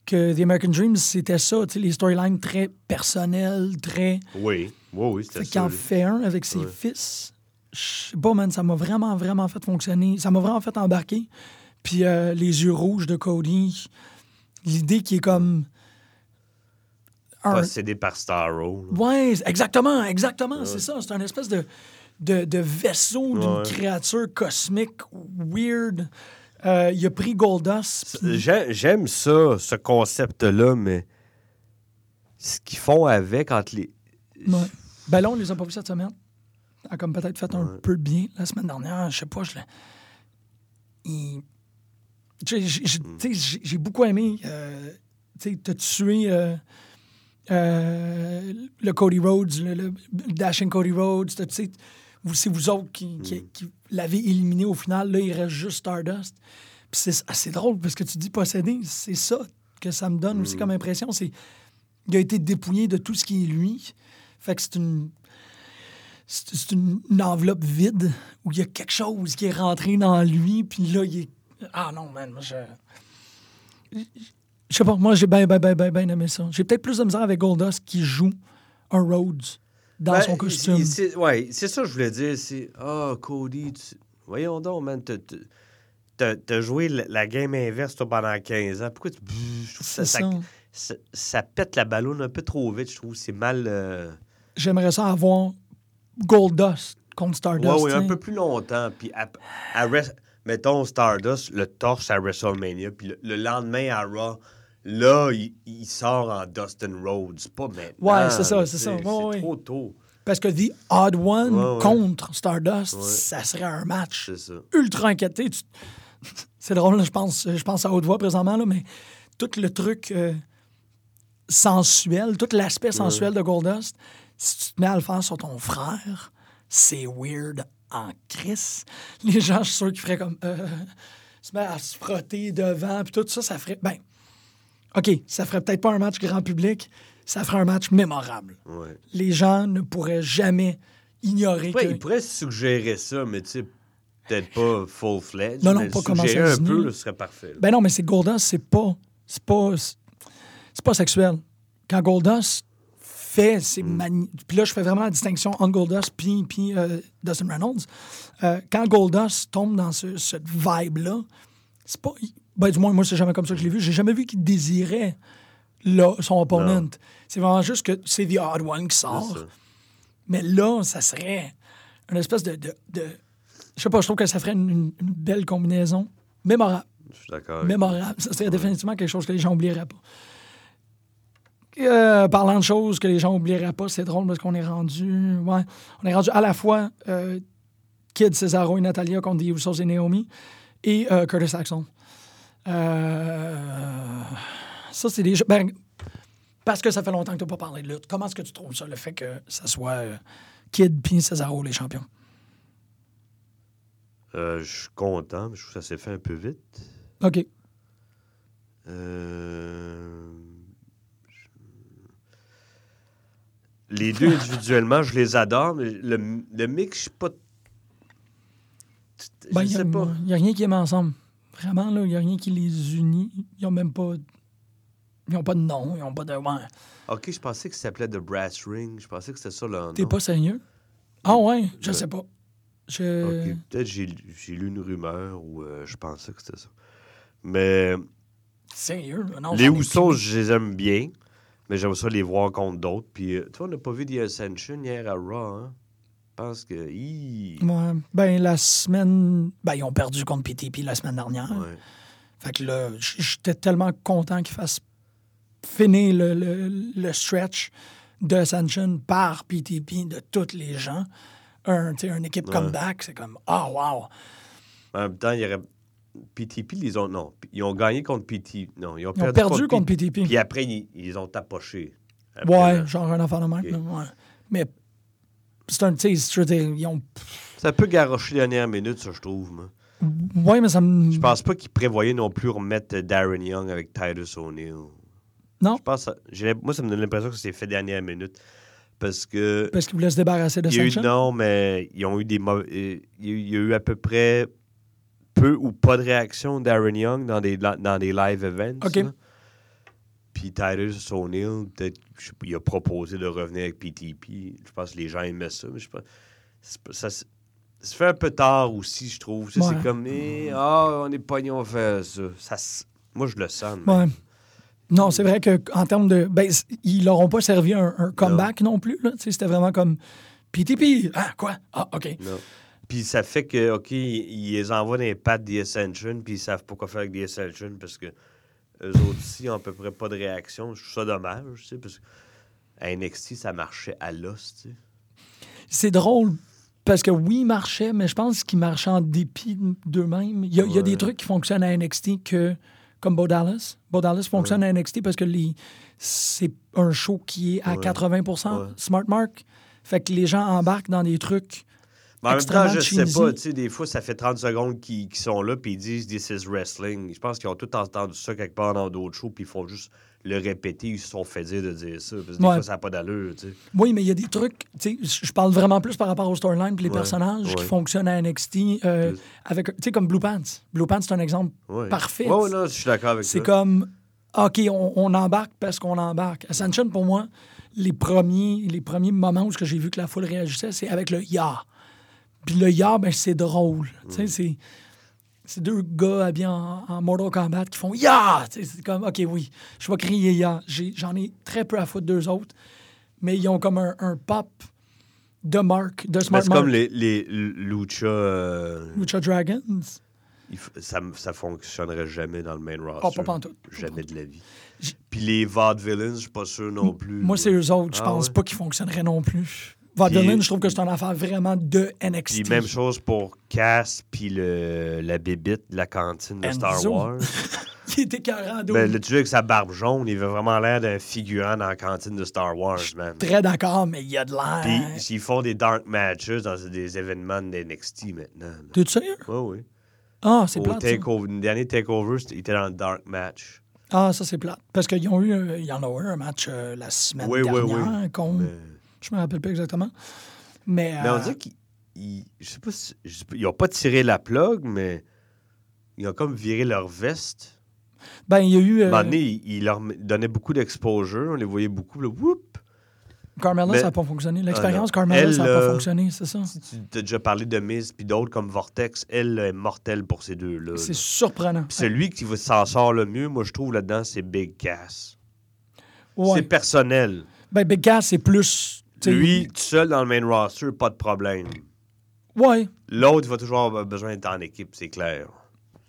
que The American Dream, c'était ça, tu sais, les storylines très personnelles, très... Oui, oui, oui, c'était ça. en fait un avec ses Ouais. fils. Je sais pas, man, ça m'a vraiment, vraiment fait fonctionner. Ça m'a vraiment fait embarquer. Puis euh, les yeux rouges de Cody, l'idée qui est comme... un- Possédé par Starro. Ouais, exactement, exactement, c'est ça. C'est un espèce de, de, de vaisseau d'une Ouais. créature cosmique weird. Euh, il a pris Goldust. J'aime ça, ce concept-là, mais ce qu'ils font avec entre les. Ouais. Ben là, on les a pas vus cette semaine. A comme peut-être fait un peu de bien la semaine dernière. Je sais pas, je l'ai. Il- j'ai- Hmm. J'ai beaucoup aimé. Euh, tu tué euh, euh, le Cody Rhodes, le, le Dashing Cody Rhodes. tu sais, C'est vous autres qui, qui, Hmm. qui l'avez éliminé au final. Là, il reste juste Stardust. Puis c'est assez drôle parce que tu dis possédé. C'est ça que ça me donne Hmm. aussi comme impression. C'est il a été dépouillé de tout ce qui est lui. Fait que c'est une. C'est c'est une, une enveloppe vide où il y a quelque chose qui est rentré dans lui, puis là, il est. Ah non, man, moi, je. Je sais pas, moi, j'ai bien, bien, bien, bien, bien aimé ça. J'ai peut-être plus de misère avec Goldust qui joue un Rhodes dans Ben, son costume. il- c'est- Ouais, ça que je voulais dire. C'est. Ah, Cody, tu- voyons donc, man. t'as- joué la, la game inverse, toi, pendant 15 ans. Pourquoi tu. Je ça, ça. ça, ça- ça pète la ballonne un peu trop vite, je trouve. C'est mal. euh, J'aimerais ça avoir Goldust contre Stardust. Ouais, oui, un t'sais. peu plus longtemps. Puis, à, à Wres- mettons Stardust, le torse à WrestleMania, puis le, le lendemain à Raw, là, il, il sort en Dustin Rhodes. Pas maintenant. Ouais, c'est ça, c'est ça. c'est trop tôt. Parce que The Odd One Ouais, ouais. contre Stardust, Ouais. ça serait un match ultra inquiété. Tu- C'est drôle, là, je pense, je pense à haute voix présentement, là, mais tout le truc euh, sensuel, tout l'aspect sensuel de Goldust, si tu te mets à le faire sur ton frère, c'est weird en crise. Les gens, je suis sûr qu'ils feraient comme... euh, se mettre à se frotter devant, puis tout ça, ça ferait... Ben, OK, ça ferait peut-être pas un match grand public, ça ferait un match mémorable. Ouais. Les gens ne pourraient jamais ignorer Ouais, que... il pourrait suggérer ça, mais tu sais, peut-être pas full-fledged. Non, non, mais pas commencer un peu, là. ce serait parfait. là. Ben non, mais c'est Goldust, c'est pas. C'est pas. C'est pas sexuel. Quand Goldust fait ses Mm. mani- Puis là, je fais vraiment la distinction entre Goldust puis, puis euh, Dustin Reynolds. Euh, quand Goldust tombe dans ce- cette vibe-là, c'est pas. Ben, du moins, moi, c'est jamais comme ça que je l'ai vu. J'ai jamais vu qu'il désirait là, son opponent. C'est vraiment juste que c'est The Odd One qui sort. Mais là, ça serait une espèce de. de, de- je sais pas, je trouve que ça ferait une, belle combinaison. Mémorable. Je suis d'accord. Mémorable. Ça serait définitivement quelque chose que les gens n'oublieraient pas. Euh, parlant de choses que les gens n'oublieraient pas, c'est drôle parce qu'on est rendu. Ouais, on est rendu à la fois euh, Kid, Cesaro et Natalia contre The Usos et Naomi et euh, Curtis Axel. Euh, ça, c'est des jeux. Ben, parce que ça fait longtemps que tu n'as pas parlé de lutte. Comment est-ce que tu trouves ça, le fait que ça soit euh, Kid puis Cesaro les champions? Euh, je suis content, mais je trouve que ça s'est fait un peu vite. OK. Euh, Les deux individuellement, je les adore, mais le, le mix, je suis pas. Je Ben, il sais pas. n'y a rien qui aime ensemble. Vraiment, là, il n'y a rien qui les unit. Ils n'ont même pas. Ils n'ont pas de nom, ils n'ont pas de. Ouais. Ok, je pensais que ça s'appelait The Brass Ring. Je pensais que c'était ça nom. T'es pas sérieux? Ah ouais, je Euh, sais pas. Je. Ok, peut-être j'ai j'ai lu une rumeur ou euh, je pensais que c'était ça. Mais Sérieux? Non, les plus. je les aime bien, mais j'aimerais ça les voir contre d'autres. Puis, euh, tu vois, on n'a pas vu The Ascension hier à Raw, hein? Je pense que. hi, Ouais. Ben, la semaine. Ben, ils ont perdu contre PTP la semaine dernière. ouais. Fait que là, j'étais tellement content qu'ils fassent finir le, le, le stretch de Ascension par PTP de tous les gens. Un, une équipe Ouais. comeback, c'est comme, ah, wow. En même temps, il y aurait. PTP, ils ont. Non, ils ont gagné contre PT. Non, ils ont Ils ont perdu, contre PTP. Puis après, ils, ils ont tapoché. Après, Ouais, là. genre un enfant de ouais. Mais c'est un, tu sais, je veux dire, ils ont. Ça peut garrocher les dernières minutes, ça, je trouve. moi. Ouais, mais ça me. Je pense pas qu'ils prévoyaient non plus remettre Darren Young avec Titus O'Neill. Non. Je pense. ça- Moi, ça me donne l'impression que c'est fait dernière minute. Parce que. Parce qu'ils voulaient se débarrasser de a eu, non, mais ils ont eu des mauvais. euh, Il y a eu- il y a eu à peu près peu ou pas de réaction d'Aaron Young dans des, dans des live events. OK. là. Puis Titus O'Neill, peut-être, il a proposé de revenir avec PTP. Je pense que les gens aimaient ça, mais je sais pas. c'est pas- Ça, se- ça se fait un peu tard aussi, je trouve. Ouais. C'est comme, eh, ah, on est pognés, on fait ça. Ça Moi, je le sens. Ouais. Non, c'est vrai qu'en termes de. Ben, ils leur ont pas servi un, un comeback non, plus. C'était vraiment comme PTP. Ah, quoi? Ah, OK. Non. Puis ça fait que, OK, ils, ils les envoient dans les pattes des Ascension, puis ils savent pas quoi faire avec des Ascension parce que eux autres ici ont à peu près pas de réaction. Je trouve ça dommage, tu sais, parce que à NXT, ça marchait à l'os, tu sais. C'est drôle parce que oui, ils marchaient, mais je pense qu'ils marchaient en dépit d'eux-mêmes. Il y, a, il y a des trucs qui fonctionnent à NXT que, comme Bo Dallas. Bo Dallas fonctionne à NXT parce que les- c'est un show qui est à Ouais. 80 Ouais. Smart Mark. Fait que les gens embarquent dans des trucs. Mais en même temps, je sais pas, tu sais, des fois, ça fait 30 secondes qu'ils sont là, puis ils disent « This is wrestling ». Je pense qu'ils ont tout entendu ça quelque part dans d'autres shows, puis ils font juste le répéter, ils se sont fait dire de dire ça. Parce que des fois, ça n'a pas d'allure, tu sais. Oui, mais il y a des trucs, tu sais, je parle vraiment plus par rapport au storyline et les Ouais, personnages qui fonctionnent à NXT. euh, avec, tu sais, comme Blue Pants. Blue Pants, c'est un exemple parfait. Non, je suis d'accord avec C'est comme, OK, on, on embarque parce qu'on embarque. Ascension, pour moi, les premiers, les premiers moments où ce que j'ai vu que la foule réagissait, c'est avec le ya. Puis le ya, ben, c'est drôle. Tu sais, c'est. C'est deux gars habillés en, en Mortal Kombat qui font Ya! C'est comme, OK, oui, je vais crier Ya. J'en ai, très peu à foutre d'eux autres, mais ils ont comme un, un pop de marque, de Mais Smart c'est comme les, les Lucha. euh, Lucha Dragons. ça, fonctionnerait jamais dans le main roster. Ah, pas pantoute. Jamais de la vie. Puis les Vaudevillains, je suis pas sûr non plus. Moi, c'est eux autres. Je Ah pense ouais? pas qu'ils fonctionneraient non plus. Puis- je trouve que c'est une affaire vraiment de NXT. Puis même chose pour Cass, puis le, la bébite de la cantine de Star. Wars. qui était carré en dos. ben, le tueur avec sa barbe jaune, il avait vraiment l'air d'un figurant dans la cantine de Star Wars, man. Très d'accord, mais il y a de l'air. Puis s'ils font des dark matches dans des événements de NXT maintenant. T'es sérieux? Ouais, oui. Ah, c'est plate. takeover, le dernier takeover, il était dans le dark match. Ah, ça, c'est plate. Parce qu'ils ont eu, euh, il y en a eu un match euh, la semaine Oui, oui, dernière oui. contre. Mais- Je me rappelle pas exactement. Mais. Mais on euh, dirait qu'ils. ils- Je sais pas si. je sais pas, ils ont pas tiré la plug, mais. Ils ont comme viré leur veste. Ben, il y a eu. Euh, donné, ils leur donnaient beaucoup d'exposure. On les voyait beaucoup. Là, whoop! Mais- ça n'a pas fonctionné. L'expérience Ah. Carmella, Elle, ça n'a pas euh, fonctionné, c'est ça? Si tu as déjà parlé de Miz puis d'autres comme Vortex, elle est mortelle pour ces deux-là. là. C'est surprenant. Puis celui qui s'en sort le mieux, moi, je trouve là-dedans, c'est Big Cass. Ouais. C'est personnel. Ben, Big Cass, c'est plus. Lui, tout seul dans le main roster, pas de problème. Ouais. L'autre, il va toujours avoir besoin d'être en équipe, c'est clair.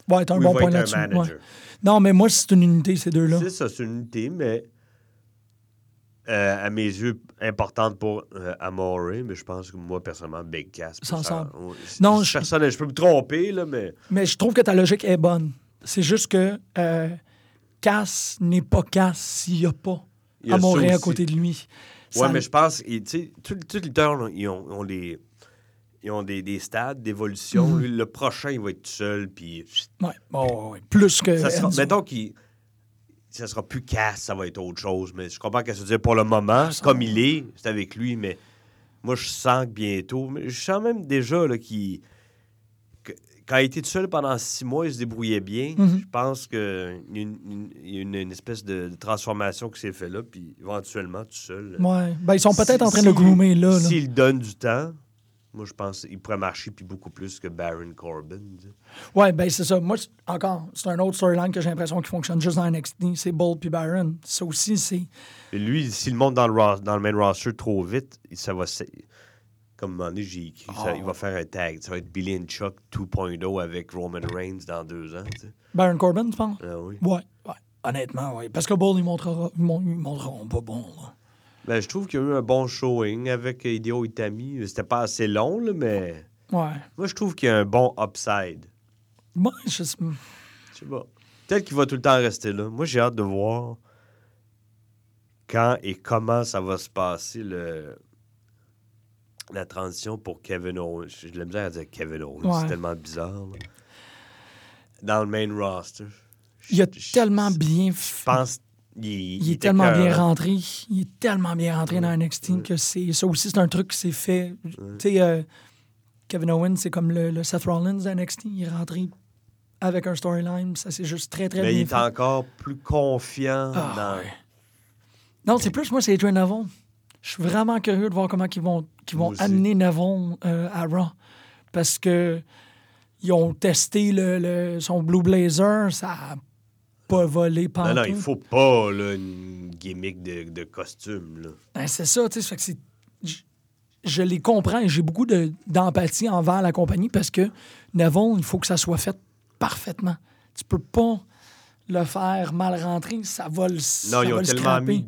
Ouais, t'as un Ou bon point là-dessus. ouais. Non, mais moi, c'est une unité, ces deux-là. C'est ça, c'est une unité, mais euh, à mes yeux, importante pour euh, Amore, mais je pense que moi, personnellement, Big Cass. Ça- ouais, Non, je- je peux me tromper, là, mais Mais je trouve que ta logique est bonne. C'est juste que euh, Cass n'est pas Cass s'il n'y a pas il y a ça Amoré à côté de lui. Ouais, mais je pense, tu sais, tous les lutteurs, ils ont, ont des, ils ont des, des stades d'évolution. Mhm. Le prochain, il va être tout seul, puis Ouais, ouais, ouais. Plus que. ça sera, Enzo. mettons qu'il ça sera plus casse, ça va être autre chose. Mais je comprends qu'elle se dit pour le moment, Ça- comme il est, c'est avec lui, mais moi, je sens que bientôt, mais je sens même déjà qu'il. Quand il était tout seul pendant six mois, il se débrouillait bien. Mhm. Je pense qu'il y a une, une- espèce de, de transformation qui s'est faite là, puis éventuellement, tout seul. Ouais. Ben, ils sont peut-être en train de le groomer là. là. S'il donne du temps, Moi, je pense qu'il pourrait marcher puis beaucoup plus que Baron Corbin. Ouais, ben c'est ça. Moi, encore, c'est un autre storyline que j'ai l'impression qui fonctionne juste dans NXT. C'est Bull puis Baron. Ça aussi, c'est. Lui, s'il monte dans le, dans le main roster trop vite, ça va. Comme à un moment donné, j'ai écrit, ça- Ah. il va faire un tag. Ça va être Billy and Chuck 2.0 avec Roman Reigns dans deux ans. tu sais. Baron Corbin, tu penses? Ah oui. Ouais, ouais. Honnêtement, oui. Parce que Bull, ils montrera, ils mon- ils montreront pas bon, là. Ben, je trouve qu'il y a eu un bon showing avec Hideo Itami. C'était pas assez long, là, mais Ouais. moi, je trouve qu'il y a un bon upside. Moi, je Je sais pas. Peut-être qu'il va tout le temps rester là. Moi, j'ai hâte de voir quand et comment ça va se passer le... la transition pour Kevin Owens. J'ai de la misère à dire Kevin Owens. Ouais. C'est tellement bizarre. là. Dans le main roster. il a tellement bien. Je pense il, Il est tellement bien rentré. Il est tellement bien rentré dans NXT que c'est. Ça aussi, c'est un truc qui s'est fait. Tu sais, euh, Kevin Owens, c'est comme le, le Seth Rollins de NXT. Il est rentré avec un storyline. Ça, c'est juste très, très Mais il bien est fait. encore plus confiant Ah, dans... Non, c'est plus moi, c'est Adrian Neville. Je suis vraiment curieux de voir comment ils vont, qu'ils vont amener Neville euh, à Raw. Parce que ils ont testé le, le- son Blue Blazer, ça a pas volé Non, pendant non, il faut pas là, une gimmick de, de costume. Là. Ben, c'est ça, tu sais. que c'est- Je, les comprends et j'ai beaucoup de- d'empathie envers la compagnie parce que Neville, il faut que ça soit fait parfaitement. Tu peux pas le faire mal rentrer, ça va le Non, ça ils ont le tellement scraper. mis.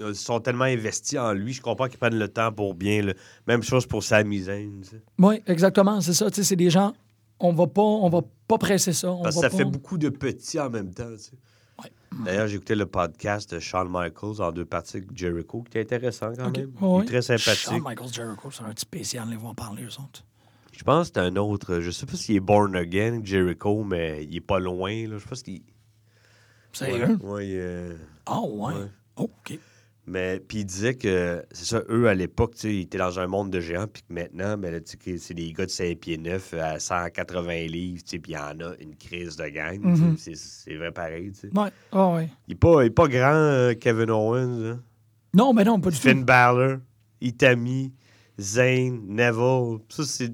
Ils sont tellement investis en lui. Je comprends qu'ils prennent le temps pour bien. le- Même chose pour tu sais. Oui, exactement, c'est ça. Tu sais, c'est des gens, on va pas, on va pas presser ça. On Parce que va ça fait beaucoup de petits en même temps. Ouais. D'ailleurs, j'ai écouté le podcast de Shawn Michaels en deux parties avec Jericho, qui était intéressant quand même. est très sympathique. Shawn Michaels Jericho, c'est un petit spécial, les voir parler, eux autres. Je pense que c'est un autre. Je sais pas s'il est born again, Jericho, mais il est pas loin. Là. Je pense qu'il. Sérieux? Ouais, il est- Ah, ouais. Ouais. Oh, OK. Mais puis il disait que c'est ça, eux à l'époque, ils étaient dans un monde de géants, puis que maintenant, ben, là, tu sais, que c'est des gars de 5 pieds 9 à 180 livres, tu sais, puis il y en a une crise de gang. Mhm. c'est- vrai pareil. tu sais. Ouais, ouais. Il n'est pas, il est pas grand, euh, Kevin Owens. hein. Non, mais non, pas du tout. Finn Balor, Itami, Zayn, Neville. Ça, c'est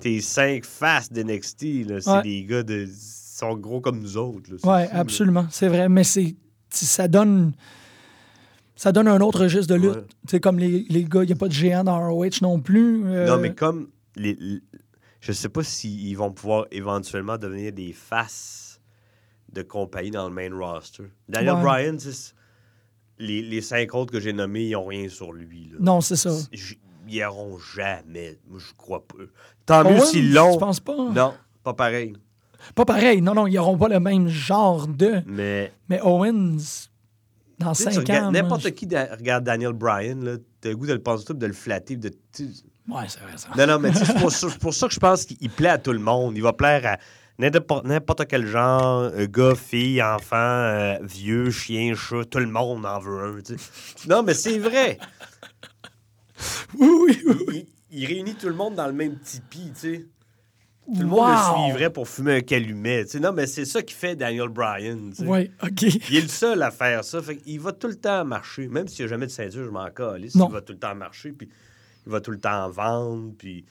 tes cinq faces d'NXT. là. C'est Ouais. des gars de. Ils sont gros comme nous autres. là. Oui, là. absolument. C'est vrai. Mais c'est ça donne ça donne un autre registre de lutte. Ouais. Tu sais, comme les, les gars, il n'y a pas de géant dans ROH non plus. euh, Non, mais comme. Les, les- je sais pas s'ils vont pouvoir éventuellement devenir des faces de compagnie dans le main roster. Daniel Ouais. Bryan, les, les cinq autres que j'ai nommés, ils n'ont rien sur lui. Là. Non, c'est ça. Ils n'auront jamais. Moi, je crois pas. Tant mieux Owens, s'ils l'ont. penses pas? Non, pas pareil. Pas pareil. Non, non, ils n'auront pas le même genre de. Mais Mais Owens, dans tu sais, tu 5 regardes- ans. n'importe moi, qui regarde Daniel Bryan, là, t'as le goût de le penser tout, de le flatter. De, tu Ouais, c'est vrai ça. Non, non, mais c'est pour, ça- c'est pour ça que je pense qu'il plaît à tout le monde. Il va plaire à n'importe n'importe quel genre, euh, gars, fille, enfant, euh, vieux, chien, chat, tout le monde en veut un. tu sais. Non, mais c'est vrai. Oui, oui, oui. Il, il réunit tout le monde dans le même tipi, tu sais. Tout le monde Wow. le suivrait pour fumer un calumet. Non, mais c'est ça qui fait Daniel Bryan. Oui, OK. Il est le seul à faire ça. Fait il va tout le temps marcher. Même s'il n'y a jamais de ceinture, je m'en calisse. Il va tout le temps marcher, puis il va tout le temps vendre, puis...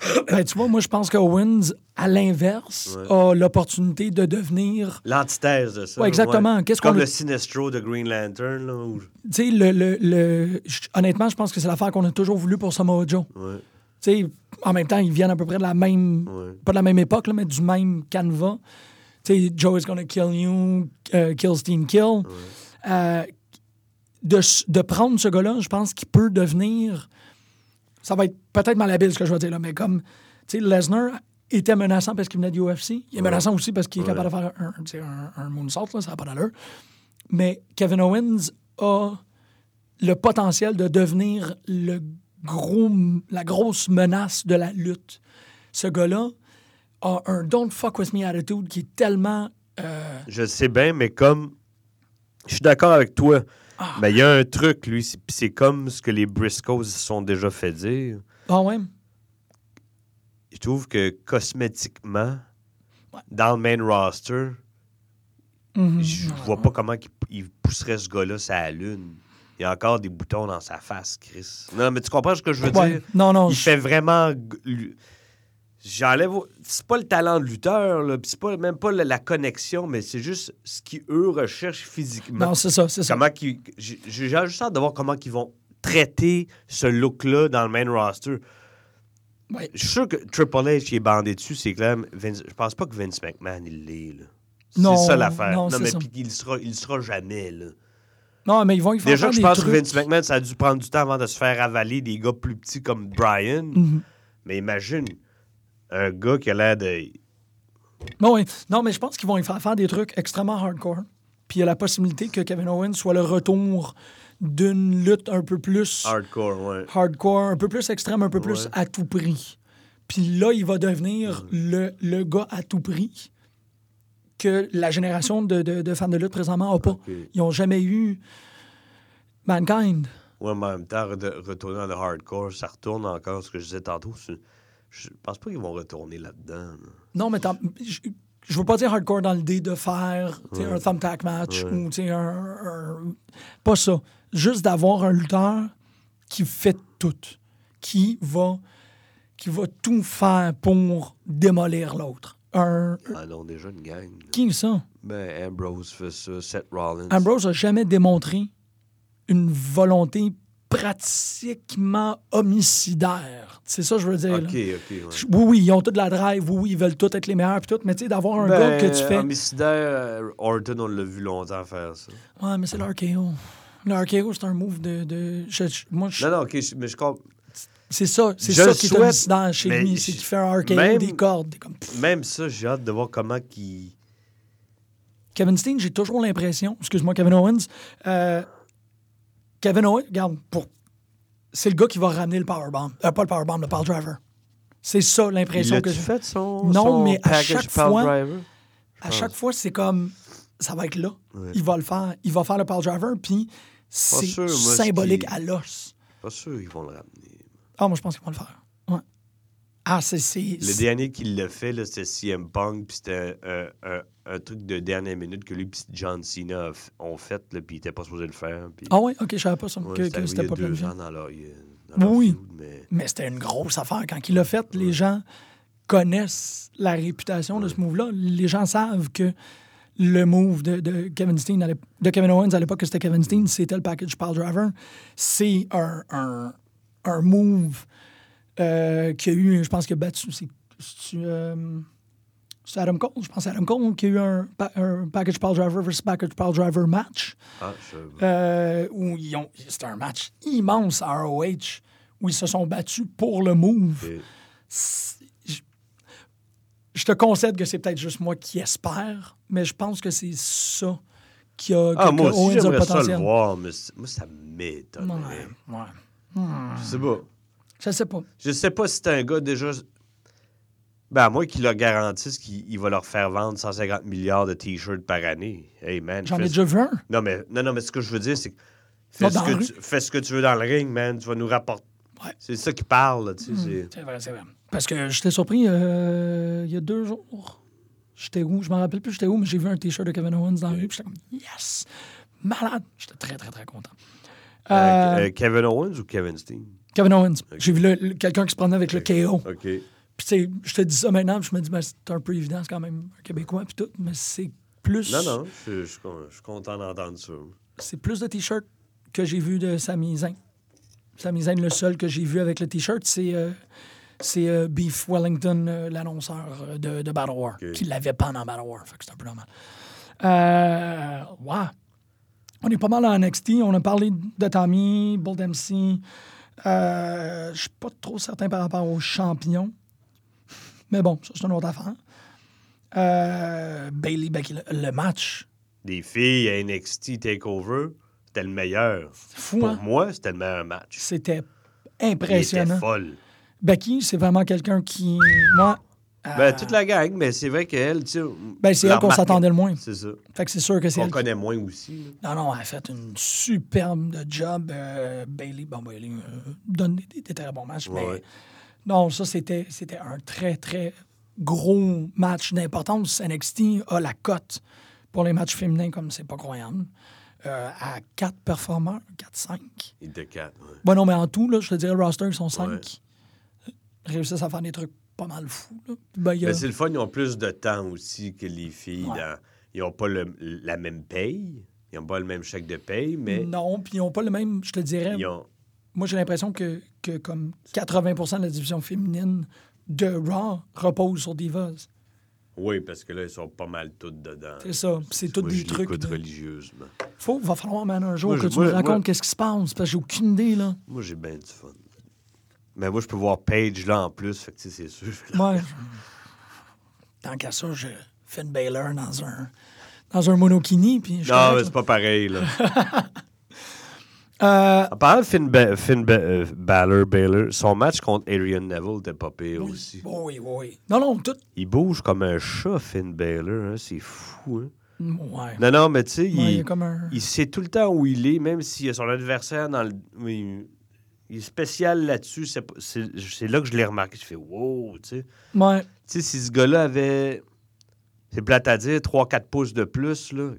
Ben, tu vois, moi, je pense que Owens, à l'inverse, Ouais. a l'opportunité de devenir. L'antithèse de ça. Ouais, exactement. ouais. Qu'est-ce Comme le Sinestro de Green Lantern. Là, où- le, le, le- honnêtement, je pense que c'est l'affaire qu'on a toujours voulu pour Samoa Joe. Ouais, Tu sais, en même temps, ils viennent à peu près de la même. ouais. Pas de la même époque, là, mais du même canevas. Tu sais, Joe is gonna kill you, euh, kill Steen Kill. Euh, de, s- de prendre ce gars-là, je pense qu'il peut devenir. Ça va être peut-être malhabile ce que je vais dire là, mais comme. Tu sais, Lesnar était menaçant parce qu'il venait du UFC. Il est menaçant aussi parce qu'il est capable de faire un, un, un, un moonsault, là, ça n'a pas d'allure. Mais Kevin Owens a le potentiel de devenir le gros, la grosse menace de la lutte. Ce gars-là a un don't fuck with me attitude qui est tellement. euh, Je sais bien, mais comme... Je suis d'accord avec toi. Ah. Mais il y a un truc, lui. C'est c'est comme ce que les Briscoes se sont déjà fait dire. Ah ouais? Je trouve que cosmétiquement, Ouais. dans le main roster, Mhm. je je vois pas comment il, il pousserait ce gars-là sur la lune. Il y a encore des boutons dans sa face, Chris. Non, mais tu comprends ce que je veux Ouais. dire? Non, non. Il je- fait vraiment. J'enlève. C'est pas le talent de lutteur, là, c'est pas, même pas la, la connexion, mais c'est juste ce qu'eux recherchent physiquement. Non, c'est ça, c'est ça. comment. J'ai juste hâte de voir comment ils vont traiter ce look-là dans le main roster. Ouais. Je suis sûr que Triple H qui est bandé dessus, c'est clair. Vince- je pense pas que Vince McMahon, il l'est. là. Non, C'est ça l'affaire. non, Non, mais ça. puis il sera, il sera jamais. Là. Non, mais ils vont y faire Déjà faire que je des pense trucs. que Vince McMahon, ça a dû prendre du temps avant de se faire avaler des gars plus petits comme Brian. Mhm. Mais imagine un gars qui a l'air de. Non, oui. non, mais je pense qu'ils vont y faire faire des trucs extrêmement hardcore. Puis il y a la possibilité que Kevin Owens soit le retour d'une lutte un peu plus Hardcore, ouais. hardcore, un peu plus extrême, un peu plus à tout prix. Puis là, il va devenir le, le gars à tout prix que la génération de, de- de fans de lutte présentement n'a pas. Ils n'ont jamais eu Mankind. Ouais, mais en même temps, re- retourner dans le hardcore, ça retourne encore ce que je disais tantôt. Je pense pas qu'ils vont retourner là-dedans. là. Non, mais je, je veux pas dire hardcore dans l'idée de faire un thumbtack match ou un, un- Pas ça. Juste d'avoir un lutteur qui fait tout, qui va, qui va tout faire pour démolir l'autre. Un... Ah non, déjà une gang. là. Qui ça? Ben, Ambrose fait ça, Seth Rollins. Ambrose n'a jamais démontré une volonté pratiquement homicidaire. C'est ça que je veux dire. là. Ok, ok, ouais. Oui, oui, ils ont toute la drive, oui, oui, ils veulent tous être les meilleurs, puis tout, mais tu sais, d'avoir un Ben, gars que tu fais. Homicidaire, euh, Orton, on l'a vu longtemps faire ça. Ouais, mais c'est l'RKO. L'RKO, c'est un move de. de- je- je- moi, je- Non, non, ok, mais je comprends. C'est ça, c'est ça qui est souhaite, homicidaire chez mais lui, c'est qu'il fait un même- des cordes. comme... Même ça, j'ai hâte de voir comment qu'il. Kevin Steen, j'ai toujours l'impression, excuse-moi, Kevin Owens, euh, Kevin Owens, regarde, pour, c'est le gars qui va ramener le powerbomb. Euh, pas le powerbomb, le power driver. C'est ça l'impression que j'ai. fait son, Non, son mais à chaque fois- Driver? À chaque fois, c'est comme. Ça va être là. Ouais. Il va le faire. Il va faire le power driver, puis c'est symbolique qui- à l'os. Pas sûr qu'ils vont le ramener. Ah, moi, je pense qu'ils vont le faire. Ouais. Ah, c'est. c'est- Le dernier qui l'a fait, là, c'était CM Punk, puis c'était un, un- un truc de dernière minute que lui et John Cena ont fait, puis il était pas supposé le faire. Ah, ouais, ok, je savais pas ça, Ouais, que, c'était il y pas deux ans dans leur, dans leur Oui. mais... Mais c'était une grosse affaire. Quand il l'a fait, les gens connaissent la réputation de ce move-là. Les gens savent que le move de, de Kevin Steen, de Kevin Owens à l'époque que c'était Kevin Steen, c'était le package Pile Driver. C'est un, un, un move euh, qui a eu, je pense a battu, c'est euh, c'est Adam Cole, je pense que Adam Cole qui a eu un, un package Pile Driver versus package Pile Driver match. Ah. Euh, où ils ont. C'était un match immense à ROH où ils se sont battus pour le move. Je, je te concède que c'est peut-être juste moi qui espère, mais je pense que c'est ça qui a. Ah, que- moi que aussi, j'aimerais ça le voir, mais moi, ça m'étonnerait. Ouais, ouais. Je sais pas. Je sais pas. Je sais pas si c'est un gars déjà... Ben, à moins qu'il leur garantisse qu'il il va leur faire vendre 150 milliards de T-shirts par année. Hey, man. J'en ai déjà vu un. Non, mais, non, non, mais ce que je veux dire, c'est que fais, ce que tu, fais ce que tu veux dans le ring, man. Tu vas nous rapporter. Ouais. C'est ça qui parle, là, tu sais. c'est- C'est vrai, c'est vrai. Parce que j'étais surpris euh, il y a deux jours. J'étais où? Je m'en rappelle plus, j'étais où, mais j'ai vu un t-shirt de Kevin Owens dans la rue, puis j'étais comme Yes! Malade! J'étais très, très, très content. Euh, Euh, Kevin Owens ou Kevin Steen? Kevin Owens. J'ai vu quelqu'un qui se promenait avec le KO. OK. Puis, tu sais, je te dis ça maintenant, puis je me dis, ben, c'est un peu évident, c'est quand même un Québécois, puis tout, mais c'est plus. Non, non, je, suis content d'entendre ça. C'est plus de t-shirts que j'ai vu de Sami Zayn. Sami Zayn, le seul que j'ai vu avec le t-shirt, c'est. euh, c'est euh, Beef Wellington, euh, l'annonceur de, de Battle War, qui l'avait pendant Battle War. Fait que c'est un peu normal. Euh, ouais. On est pas mal en NXT. On a parlé de Tommy, Bull MC. Euh, Je suis pas trop certain par rapport aux champions. Mais bon, ça, c'est une autre affaire. Euh, Bailey, Becky, le, match, Des filles à NXT TakeOver, c'était le meilleur. fou, Pour hein? moi, c'était le meilleur match. C'était Il était impressionnant. folle. Becky, c'est vraiment quelqu'un qui. Moi. Euh, Ben, toute la gang, mais c'est vrai qu'elle, tu sais. ben, c'est elle qu'on s'attendait le moins. C'est ça. Fait que c'est sûr que c'est On qui- connaît moins aussi. là. Non, non, elle a fait une superbe job. euh, Bailey, bon, Bailey euh, donne des, très bons matchs, mais Ouais. non, ça, c'était c'était un très, très gros match d'importance. NXT a la cote pour les matchs féminins comme c'est pas croyable. euh, à quatre performeurs, 4-5. Il était quatre. ouais. Bon, non, mais en tout, là, je te dirais, le roster, ils sont Ouais. 5. Réussissent à faire des trucs pas mal fous. Là. Ben, a- c'est le fun, ils ont plus de temps aussi que les filles. Ouais. dans- Ils n'ont pas le- la même paye. Ils n'ont pas le même chèque de paye, mais Non, puis ils n'ont pas le même, je te dirais. ils ont. Moi, j'ai l'impression que, que comme 80% de la division féminine de Raw repose sur Divas. Oui, parce que là, ils sont pas mal toutes dedans. C'est ça. C'est Moi, des trucs. de- religieusement. Faut, va falloir, man, un jour Moi, que tu me racontes moi- qu'est-ce qui se passe, parce que j'ai aucune idée, là. Moi, j'ai bien du fun. Mais moi, je peux voir Paige là en plus, fait que c'est sûr. Tant qu'à ça, je fais une Baylor dans un, dans un monokini, puis je Non, mais c'est pas pareil, là. Euh, En parlant de Finn, Ba- Finn Ba- euh, Balor, Baylor, son match contre Arian Neville était pas pire aussi. oui, oui, oui. Non, non, tout. Il bouge comme un chat, Finn Balor. hein, C'est fou. Hein? Ouais. Non, non, mais tu sais, Ouais, il il, un. sait tout le temps où il est, même s'il y a son adversaire dans le. oui, il est spécial là-dessus. C'est pas- C'est c'est là que je l'ai remarqué. Je fais wow, tu sais. Ouais. Tu sais, si ce gars-là avait. C'est plate à dire, 3-4 pouces de plus, là.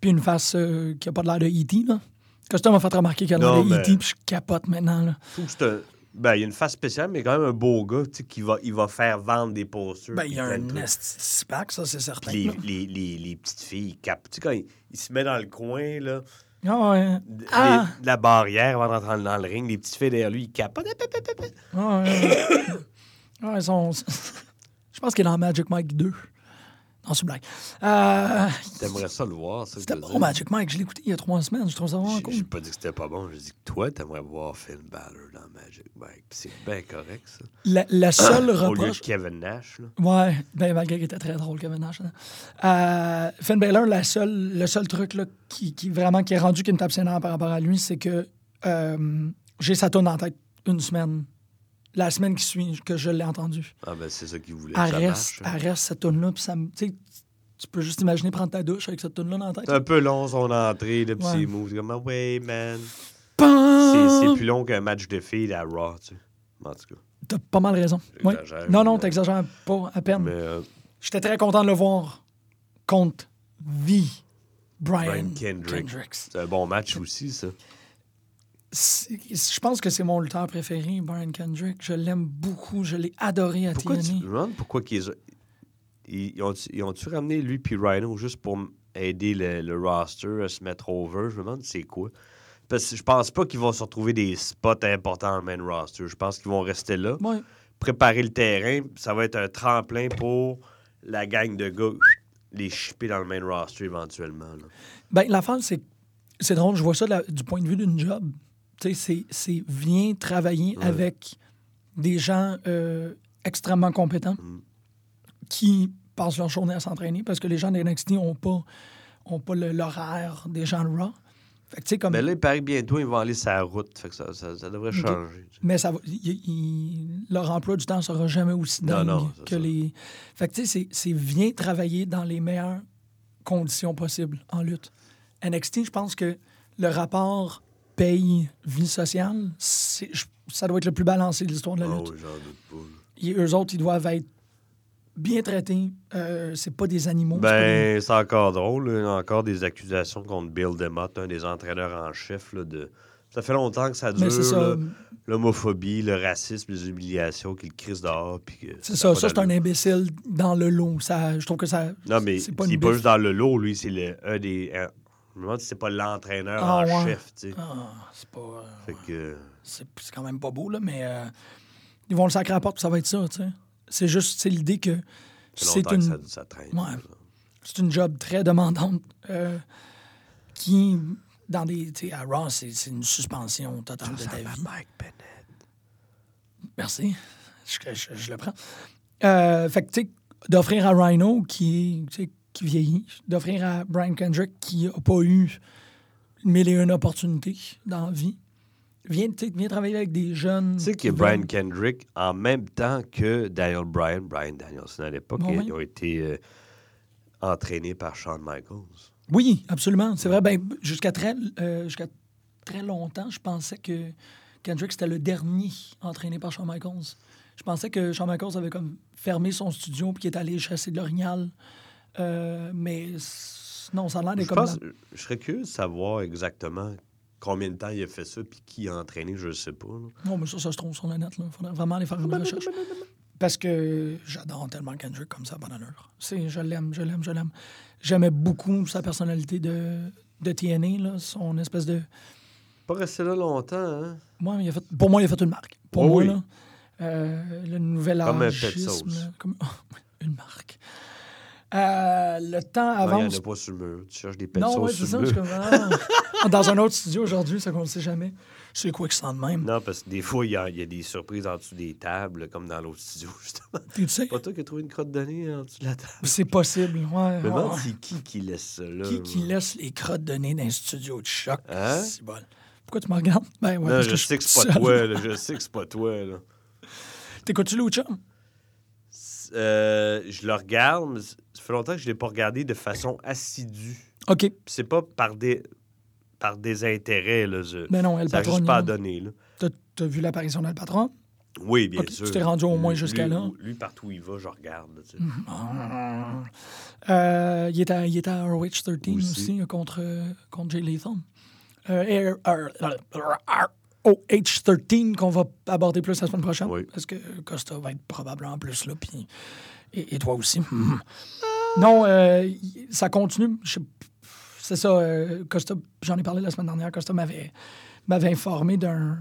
Puis une face euh, qui a pas de l'air de E.T., là. Custom m'a fait remarquer qu'elle a l'air de mais- E.T., puis je capote maintenant, là. Je trouve que c'est un. Ben, il y a une face spéciale, mais quand même un beau gars, tu sais, qui va, il va faire vendre des posters. Ben, il y a un nest pack, ça, c'est certain. Les, les, les, les petites filles, ils capent. Tu sais, quand il, il se met dans le coin, là, Ah ouais. de, Ah! les- de la barrière avant d'entrer dans le ring, les petites filles derrière lui, ils capent. Ah ouais. ouais, ils sont... Je pense qu'il est dans Magic Mike 2. Non, c'est une blague. Euh, T'aimerais ça le voir, ça. C'était bon. Magic Mike. Je l'ai écouté il y a trois semaines. Je trouve ça vraiment cool. j'ai pas dit que c'était pas bon. J'ai dit que toi, t'aimerais voir Finn Balor dans Magic Mike. Puis c'est bien correct, ça. La, la seule Au lieu de reproche... Kevin Nash, là. Ouais, ben, malgré qu'il était très drôle, Kevin Nash. hein. Euh, Finn Balor, la seule, le seul truc là, qui, qui vraiment qui est rendu qui me tape par rapport à lui, c'est que euh, j'ai sa tonne en tête une semaine. La semaine qui suit que je l'ai entendu. Ah, ben, c'est ça qu'il voulait. Elle reste, marche, hein. elle reste cette tonne là puis ça me. tu sais, Tu peux juste imaginer prendre ta douche avec cette tonne là dans la tête. C'est un peu long, son entrée, de petits Ouais. moves. Comme, ah ouais, man. C'est Pam! c'est plus long qu'un match de filles à Raw, tu sais. En tout cas. T'as pas mal raison. Oui. Non, non, t'exagères pas à peine. Euh, J'étais très content de le voir contre V. Brian, Brian Kendrick. Kendricks. c'est un bon match aussi, ça. Je pense que c'est mon lutteur préféré, Brian Kendrick. Je l'aime beaucoup. Je l'ai adoré à Pourquoi tu TNA. je me demande pourquoi qu'ils ont- ils, ils ont, ils ont-tu ramené lui puis Rhino juste pour aider le, le roster à se mettre over? Je me demande c'est quoi. Parce que je pense pas qu'ils vont se retrouver des spots importants dans le main roster. Je pense qu'ils vont rester là, Ouais. préparer le terrain. Ça va être un tremplin pour la gang de gars les shipper dans le main roster éventuellement. là. Ben, l'affaire, c'est c'est drôle. Je vois ça la- du point de vue d'une job. C'est- c'est viens travailler Ouais. avec des gens euh, extrêmement compétents Mm. qui passent leur journée à s'entraîner parce que les gens de NXT n'ont pas, ont pas le- l'horaire des gens de Raw. Fait que, tu sais, comme... Mais là, il paraît que bientôt, ils vont aller sur la route. Fait que ça, ça- ça devrait changer. Mais ça va, il- il- leur emploi du temps sera jamais aussi dingue non, que ça. les. Fait que tu sais, c'est- c'est viens travailler dans les meilleures conditions possibles en lutte. NXT, je pense que le rapport paye-vie sociale, c'est- je- ça doit être le plus balancé de l'histoire de la Ah lutte. oui, là. Et eux autres, ils doivent être bien traités. Euh, c'est pas des animaux. c'est pas des- Ben, c'est encore drôle. là. Il y a encore des accusations contre Bill DeMott, un des entraîneurs en chef. là, de... Ça fait longtemps que ça dure. Ça. là. L'homophobie, le racisme, les humiliations, qu'il crise dehors. puis C'est ça. Ça, c'est un imbécile dans le lot. Ça, je trouve que ça. Non, mais c'est pas pas, juste dans le lot, lui, c'est un des. Je me demande si c'est pas l'entraîneur Ah, en ouais. chef, tu sais. Ah, c'est pas. euh, Fait que. c'est c'est quand même pas beau, là, mais euh, ils vont le sacrer à la porte, puis ça va être ça, tu sais. C'est juste, c'est l'idée que c'est une, que ça, ça traîne. Ouais. là. c'est une job très demandante euh, qui, dans des. Tu sais, à Raw, c'est c'est une suspension totale de ta vie. Mike Bennett. Merci. Je, je- je le prends. Euh, fait que, tu sais, d'offrir à Rhino, qui, qui vieillit, d'offrir à Brian Kendrick, qui n'a pas eu mille et une opportunités dans la vie, viens, viens travailler avec des jeunes. Tu sais qui que Brian veulent- Kendrick, en même temps que Daniel Bryan, Brian Danielson à l'époque, ils, oui. ils ont été euh, entraînés par Shawn Michaels. Oui, absolument. C'est vrai. Ben, jusqu'à très, euh, jusqu'à très longtemps, je pensais que Kendrick, c'était le dernier entraîné par Shawn Michaels. Je pensais que Shawn Michaels avait comme fermé son studio puis qu'il est allé chasser de l'orignal. Euh, mais Non, ça a l'air d'être Je, comme... pense, je serais curieux de savoir exactement combien de temps il a fait ça puis qui a entraîné, je ne sais pas. là. Non, mais ça, ça se trouve sur le net. Il faudrait vraiment aller faire une recherche. Parce que j'adore tellement Kendrick comme ça, bonne allure. Je l'aime, je l'aime, je l'aime. J'aimais beaucoup sa personnalité de, de TNA, là, son espèce de... Pas resté là longtemps, hein? Moi, il a fait, pour moi, il a fait une marque. Pour Oh moi, oui. là, euh, le nouvel Comme un pet sauce. là, comme une marque. Euh, le temps Non, Il n'y en avance. a pas sur le mur. Tu cherches des pets non, ouais, c'est ça. le je suis mur. comme. Dans un autre studio aujourd'hui, ça qu'on ne sait jamais. C'est quoi qui sent de même? Non, parce que des fois, il y, a- il y a des surprises en dessous des tables, comme dans l'autre studio, justement. Tu sais, Pas toi qui as trouvé une crotte de nez en dessous de la table? c'est possible. Ouais, me ouais, c'est qui qui laisse ça là. Qui, qui laisse les crottes de nez dans un studio de choc? Hein? C'est bon. Pourquoi tu me regardes? Ben ouais, Non, parce je que sais que c'est pas toi, là. Je sais que c'est pas toi, là. T'écoutes-tu? Euh, je le regarde, mais ça fait longtemps que je ne l'ai pas regardé de façon assidue. OK. C'est pas par des par des intérêts, là. je- Ben non, El ça Patron. juste pas à donner, là. T'as t'as vu l'apparition d'El Patron? Oui, bien sûr. tu t'es rendu au moins jusqu'à là. Lui, partout où il va, je regarde. là, tu sais. Euh, il, est à, il est à ROH 13 aussi, Aussi. euh, contre, euh, contre Jay Lethal. Euh, Air- euh, euh, ROH 13 qu'on va aborder plus la semaine prochaine. Oui. Parce que Costa va être probablement plus là. Puis, et, et toi aussi. Non, euh, ça continue. C'est ça. euh, Costa, j'en ai parlé la semaine dernière. Costa m'avait m'avait informé d'un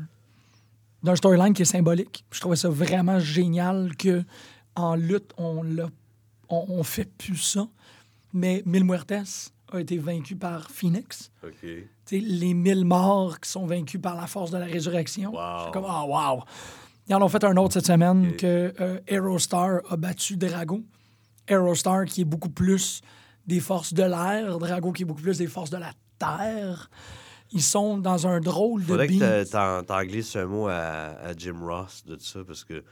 d'un storyline qui est symbolique. Je trouvais ça vraiment génial que en lutte, on on, on fait plus ça. Mais Mil Muertes a été vaincu par Phoenix. OK. Tu sais, les mille morts qui sont vaincus par la force de la résurrection. Wow. Comme, ah, wow. Ils en ont fait un autre cette semaine que euh, Aerostar a battu Drago. Aerostar qui est beaucoup plus des forces de l'air, Drago qui est beaucoup plus des forces de la terre. Ils sont dans un drôle de Faudrait que t'en- glisses un mot à, à Jim Ross de ça, parce que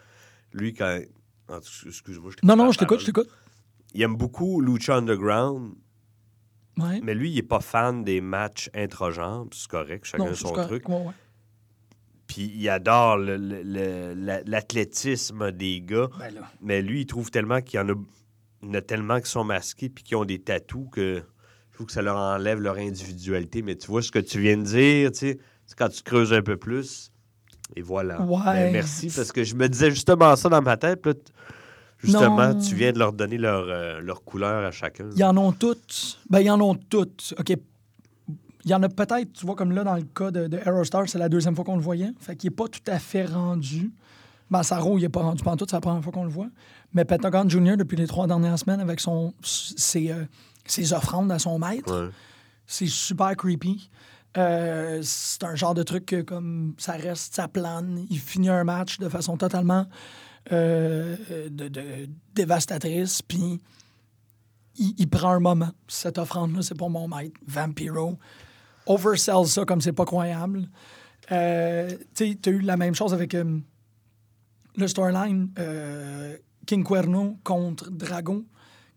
lui, quand. tout Excuse-moi, je Non, non, je t'écoute, je t'écoute. Il aime beaucoup Lucha Underground, Ouais. mais lui, il est pas fan des matchs puis c'est correct, chacun Non, son truc. Ouais, ouais. Puis il adore l'athlétisme des gars, Ben mais lui, il trouve tellement qu'il y en a, il y en a tellement qui sont masqués puis qui ont des tatous que je trouve que ça leur enlève leur individualité. Mais tu vois ce que tu viens de dire, tu sais, quand tu creuses un peu plus, et voilà. Ben, merci, parce que je me disais justement ça dans ma tête. puis là, justement, Non. tu viens de leur donner leur, euh, leur couleur à chacun. Ils en ont toutes. Ben, ils en ont toutes. OK. Il y en a peut-être, tu vois, comme là, dans le cas de, de Aerostar, c'est la deuxième fois qu'on le voyait. Fait qu'il n'est pas tout à fait rendu. Massaro, il n'est pas rendu tout, c'est la première fois qu'on le voit. Mais Pentagon Jr., depuis les trois dernières semaines, avec son, ses, euh, ses offrandes à son maître, Ouais. c'est super creepy. Euh, c'est un genre de truc que, comme ça reste, ça plane. Il finit un match de façon totalement euh, de, dévastatrice. Puis il, prend un moment. Cette offrande-là, c'est pour mon maître, Vampiro. Oversell ça comme c'est pas croyable. Euh, tu t'as eu la même chose avec euh, le storyline euh, King Cuerno contre Dragon.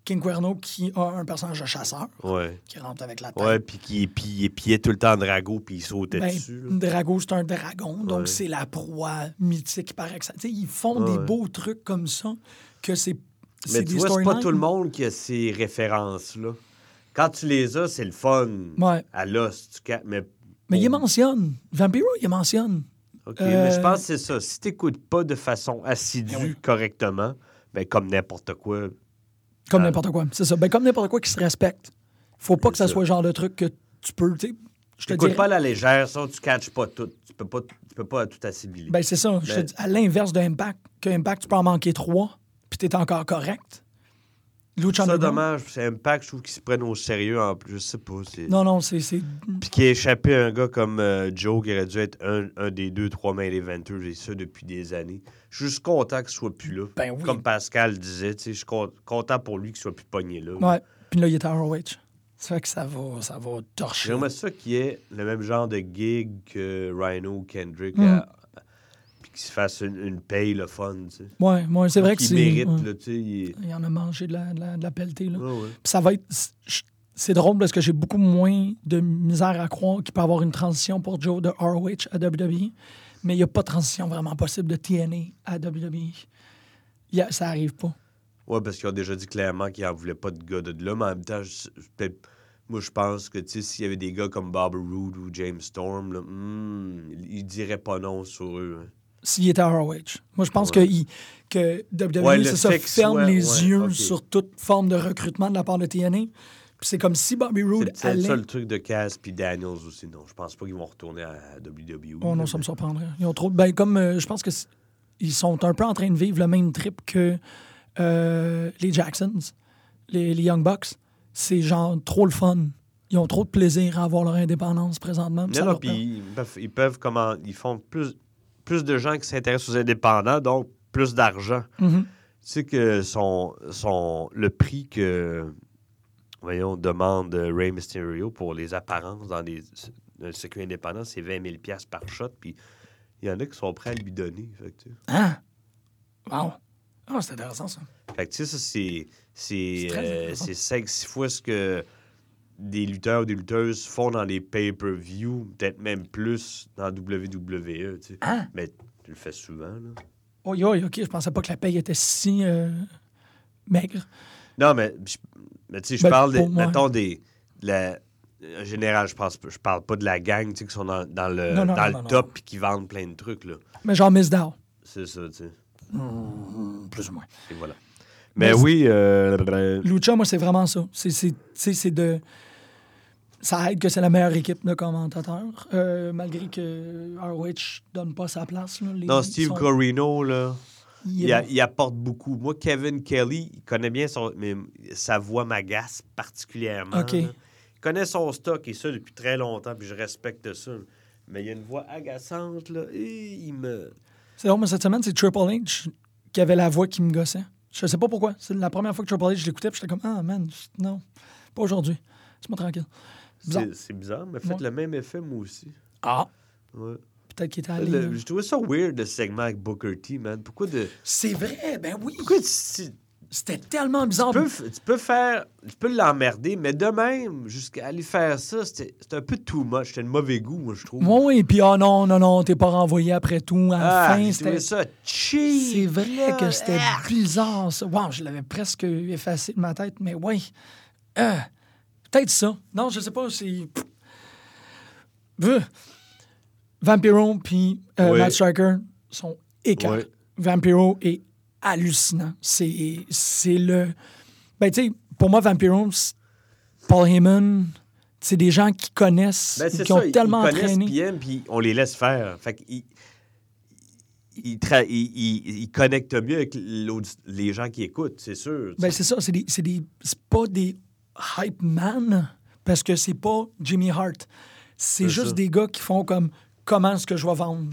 King Cuerno qui a un personnage de chasseur Ouais. qui rentre avec la tête. Ouais, puis qui puis épiait tout le temps Drago, puis il sautait Ben, dessus. là. Drago, c'est un dragon, donc Ouais. c'est la proie mythique par excellence. Ils font Ouais, des beaux trucs comme ça que c'est. Mais tu des vois, c'est pas tout le monde qui a ces références-là. Quand tu les as, c'est le fun. Ouais. À l'os, tu Mais, Mais il mentionne. Vampiro, il mentionne. OK, Euh, mais je pense que c'est ça. Si tu n'écoutes pas de façon assidue, Ben oui. correctement, ben comme n'importe quoi. Comme Ah. n'importe quoi. C'est ça. Ben, comme n'importe quoi qui se respecte. Faut pas que ça ça. soit le genre de truc que tu peux. tu sais, Je te dirais. pas la légère, ça, tu catches pas tout. Tu peux pas, tu peux pas tout assimiler. Ben, c'est ça. Je te Ben- dis, à l'inverse de Impact, que Impact, tu peux en manquer trois, puis t'es encore correct. Lucha ça, dommage. C'est Impact, je trouve qu'ils se prennent au sérieux en plus. Je sais pas. c'est- Non, non, c'est. c'est- Puis qui a échappé à un gars comme euh, Joe, qui aurait dû être un, un des deux, trois main eventers, et ça depuis des années. Je suis juste content qu'il soit plus là. Ben oui. Comme Pascal disait, tu sais, je suis con- content pour lui qu'il soit plus pogné là. Ouais. Puis là, il est à ROH. Ça fait que ça va, ça va torcher. J'aimerais ça qu'il y ait le même genre de gig que Rhino ou Kendrick, Mm. à- puis qu'il se fasse une, une paye le fun, tu sais. Ouais, ouais, c'est vrai que c'est. mérite, ouais. là, tu sais. il Il en a mangé de la, de la, de la pelletée, là. Ouais, ça va être. c'est- drôle parce que j'ai beaucoup moins de misère à croire qu'il peut y avoir une transition pour Joe de ROH à WWE, mais il n'y a pas de transition vraiment possible de TNA à WWE. Il a- ça arrive pas. Ouais, parce qu'ils ont déjà dit clairement qu'ils n'en voulaient pas de gars de là, mais en même temps, peut-être Moi, je pense que, tu sais, s'il y avait des gars comme Bob Roode ou James Storm, là, hmm, ils diraient pas non sur eux. hein. S'il était à ROH. Moi, je pense Ouais. que, il- que WWE, Ouais, c'est ça, ferme les yeux sur toute forme de recrutement de la part de TNA. Puis c'est comme si Bobby Roode C'est c'est allait... ça le truc de Cass puis Daniels aussi. Non, je pense pas qu'ils vont retourner à WWE. Oh non, ça me surprendrait. Ils ont trop... Ben, comme euh, je pense que ils sont un peu en train de vivre le même trip que euh, les Jacksons, les, les Young Bucks. C'est genre trop le fun. Ils ont trop de plaisir à avoir leur indépendance présentement. Non, non, puis permet- ils peuvent, ils peuvent comment, ils font plus, plus de gens qui s'intéressent aux indépendants, donc plus d'argent. Mhm. Tu sais que son, son, le prix que, voyons, demande Ray Mysterio pour les apparences dans les, dans le circuit indépendant, c'est 20 000 par shot, puis il y en a qui sont prêts à lui donner. Fait que. Hein? Wow. Ah, c'est intéressant, ça. Fait que, tu sais, ça, c'est, c'est, euh, intéressant. c'est 5-6 fois ce que des lutteurs ou des lutteuses font dans les pay-per-view, peut-être même plus dans WWE, tu sais. Hein? Mais tu le fais souvent, là. Oui, oui, OK. Je pensais pas que la paye était si euh, maigre. Non, mais, mais tu sais, je Ben, parle, des, mettons, des... la- en général, je pense pas- je parle pas de la gang, tu sais, qui sont dans, dans le, Non, non, dans non, le top et qui vendent plein de trucs, là. Mais genre Miss Dow. C'est ça, tu sais. Hmm, plus ou moins. Et voilà. Mais oui, euh, Lucha, moi, c'est vraiment ça. C'est de. Ça aide que c'est la meilleure équipe de commentateurs, euh, malgré que ROH donne pas sa place. Là. Les- non, Steve sont- Corino, là, il a- apporte beaucoup. Moi, Kevin Kelly, il connaît bien son... Mais sa voix m'agace particulièrement. Il connaît son stock et ça depuis très longtemps, puis je respecte ça. Mais il y a une voix agaçante, là, et il me... C'est drôle, mais cette semaine, c'est Triple H qui avait la voix qui me gossait. Je sais pas pourquoi. C'est la première fois que Triple H, je l'écoutais, puis j'étais comme, ah, man, non, pas aujourd'hui. Laisse-moi tranquille. C'est bizarre, mais faites Ouais. le même effet, moi aussi. Ah, Ouais. peut-être qu'il était allé. Euh, je trouvais ça weird, le segment avec Booker T, man. Pourquoi de... C'est vrai, ben oui. Pourquoi tu, C'était tellement bizarre. peux, tu peux faire... Tu peux l'emmerder, mais de même, jusqu'à aller faire ça, c'était un peu too much. C'était de mauvais goût, moi, je trouve. Oui, oui, puis ah non, non, non, t'es pas renvoyé après tout. À la ah, fin, c'était. ça cheap. C'est vrai que c'était bizarre, ça. Wow, je l'avais presque effacé de ma tête, mais oui. Euh, Peut-être ça. Non, je sais pas, c'est... Vampiro puis euh, Oui. Matt Striker sont écœurants. Ouais. Vampiro est hallucinant. C'est c'est le... Ben, tu sais, pour moi, Vampiro, Paul Heyman, c'est des gens qui connaissent, Ben, qui ont ils- tellement ils connaissent entraîné. Puis on les laisse faire. Fait qu'ils ils, ils- connectent mieux avec les gens qui écoutent, c'est sûr. Ben, c'est ça, c'est des, c'est des, c'est pas des hype man parce que c'est pas Jimmy Hart. C'est juste ça. des gars qui font comme comment est-ce que je vais vendre?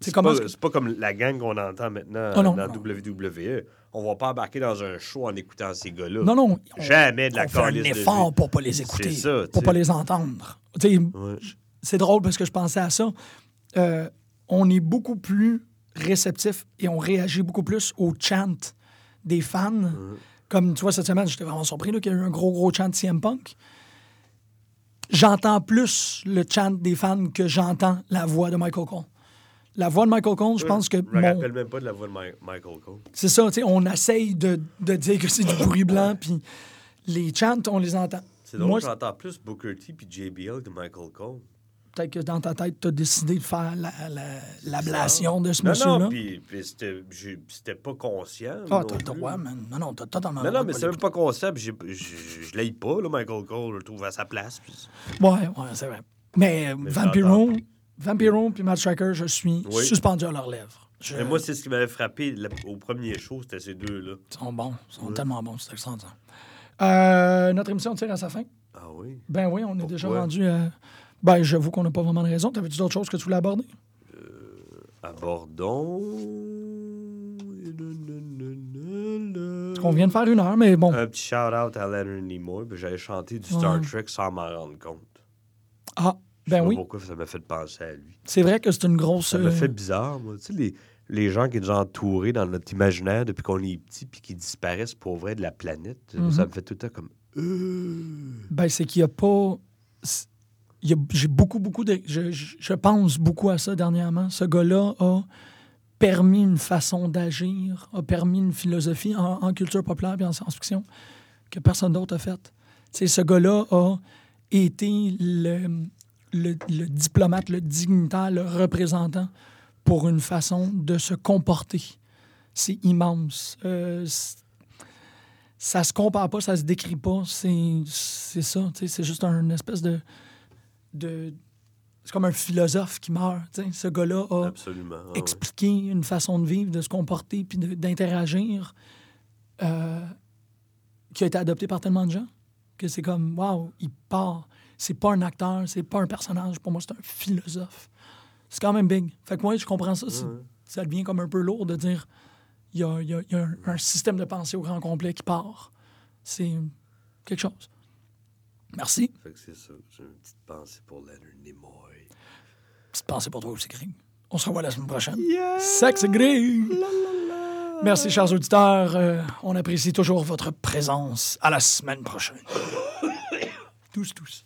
C'est pas, que- comme la gang qu'on entend maintenant Oh non, dans non. WWE. On va pas embarquer dans un show en écoutant ces gars-là. Non, non. on- Jamais de la on fait un de effort pour pas les écouter, ça, pour pas les entendre. Ouais. C'est drôle parce que je pensais à ça. Euh, on est beaucoup plus réceptif et on réagit beaucoup plus au chant des fans. Comme tu vois, cette semaine, j'étais vraiment surpris là, qu'il y a eu un gros, gros chant de CM Punk. J'entends plus le chant des fans que j'entends la voix de Michael Cole. La voix de Michael Cole, je pense que Je me mon- rappelle même pas de la voix de Mi- Michael Cole. c'est ça, tu sais, on essaye de, de dire que c'est du bruit blanc, puis les chants, on les entend. C'est drôle, j'entends plus Booker T puis JBL que Michael Cole. Peut-être que dans ta tête, tu as décidé de faire la- la- l'ablation de ce monsieur-là. non, puis, puis c'était pas conscient. Ah, t'as le droit, man. Non, non, t'as totalement Non, non, mais c'est même pas conscient. puis Je l'aille pas, là, Michael Cole. Je le trouve à sa place. l'écouter. Ouais, ouais, c'est vrai. Mais, euh, Mais Vampiro, Vampiro puis Matt Striker, je suis Oui. suspendu à leurs lèvres. Je- Mais moi, c'est ce qui m'avait frappé la- au premier show, c'était ces deux-là. Ils sont bons, ils sont tellement bons, c'est extraordinaire. Euh, notre émission tire à sa fin. Ah oui? Ben oui, on est déjà rendu à... Ben, j'avoue qu'on n'a pas vraiment de raison. T'avais-tu d'autres choses que tu voulais aborder? Abordons. On vient de faire une heure, mais bon. Un petit shout-out à Leonard Nimoy. puis J'avais chanté du Star Ouais. Trek sans m'en rendre compte. Ah, Je sais ben pas oui. pourquoi ça m'a fait penser à lui. C'est vrai que c'est une grosse... Ça me euh, fait bizarre, moi. Tu sais, les, les gens qui nous ont entourés dans notre imaginaire depuis qu'on est petit puis qui disparaissent pour vrai de la planète, Mhm. ça me fait tout le temps comme. Euh. Ben, c'est qu'il n'y a pas. J'ai beaucoup, beaucoup de. Je, je- pense beaucoup à ça dernièrement. Ce gars-là a permis une façon d'agir, a permis une philosophie en, culture populaire et en science-fiction que personne d'autre a faite. Ce gars-là a été le, le, diplomate, le dignitaire, le représentant pour une façon de se comporter. C'est immense. Euh, ça se compare pas, ça se décrit pas. C'est ça. C'est juste un espèce de. De c'est comme un philosophe qui meurt. Ce gars-là a Absolument. ah expliqué une façon de vivre, de se comporter, puis d'interagir, euh, qui a été adopté par tellement de gens que c'est comme, waouh, il part. C'est pas un acteur, c'est pas un personnage. Pour moi, c'est un philosophe. C'est quand même big. Fait que moi, je comprends ça. Ouais. Ça devient comme un peu lourd de dire, il y a, il y a- il y a un, un système de pensée au grand complet qui part. C'est quelque chose. Merci. C'est ça. J'ai une petite pensée pour Leonard Nimoy. Petite pensée pour toi aussi, Greg. On se revoit la semaine prochaine. Sexe Greg! Merci, chers auditeurs. Euh, on apprécie toujours votre présence. À la semaine prochaine. tous, tous.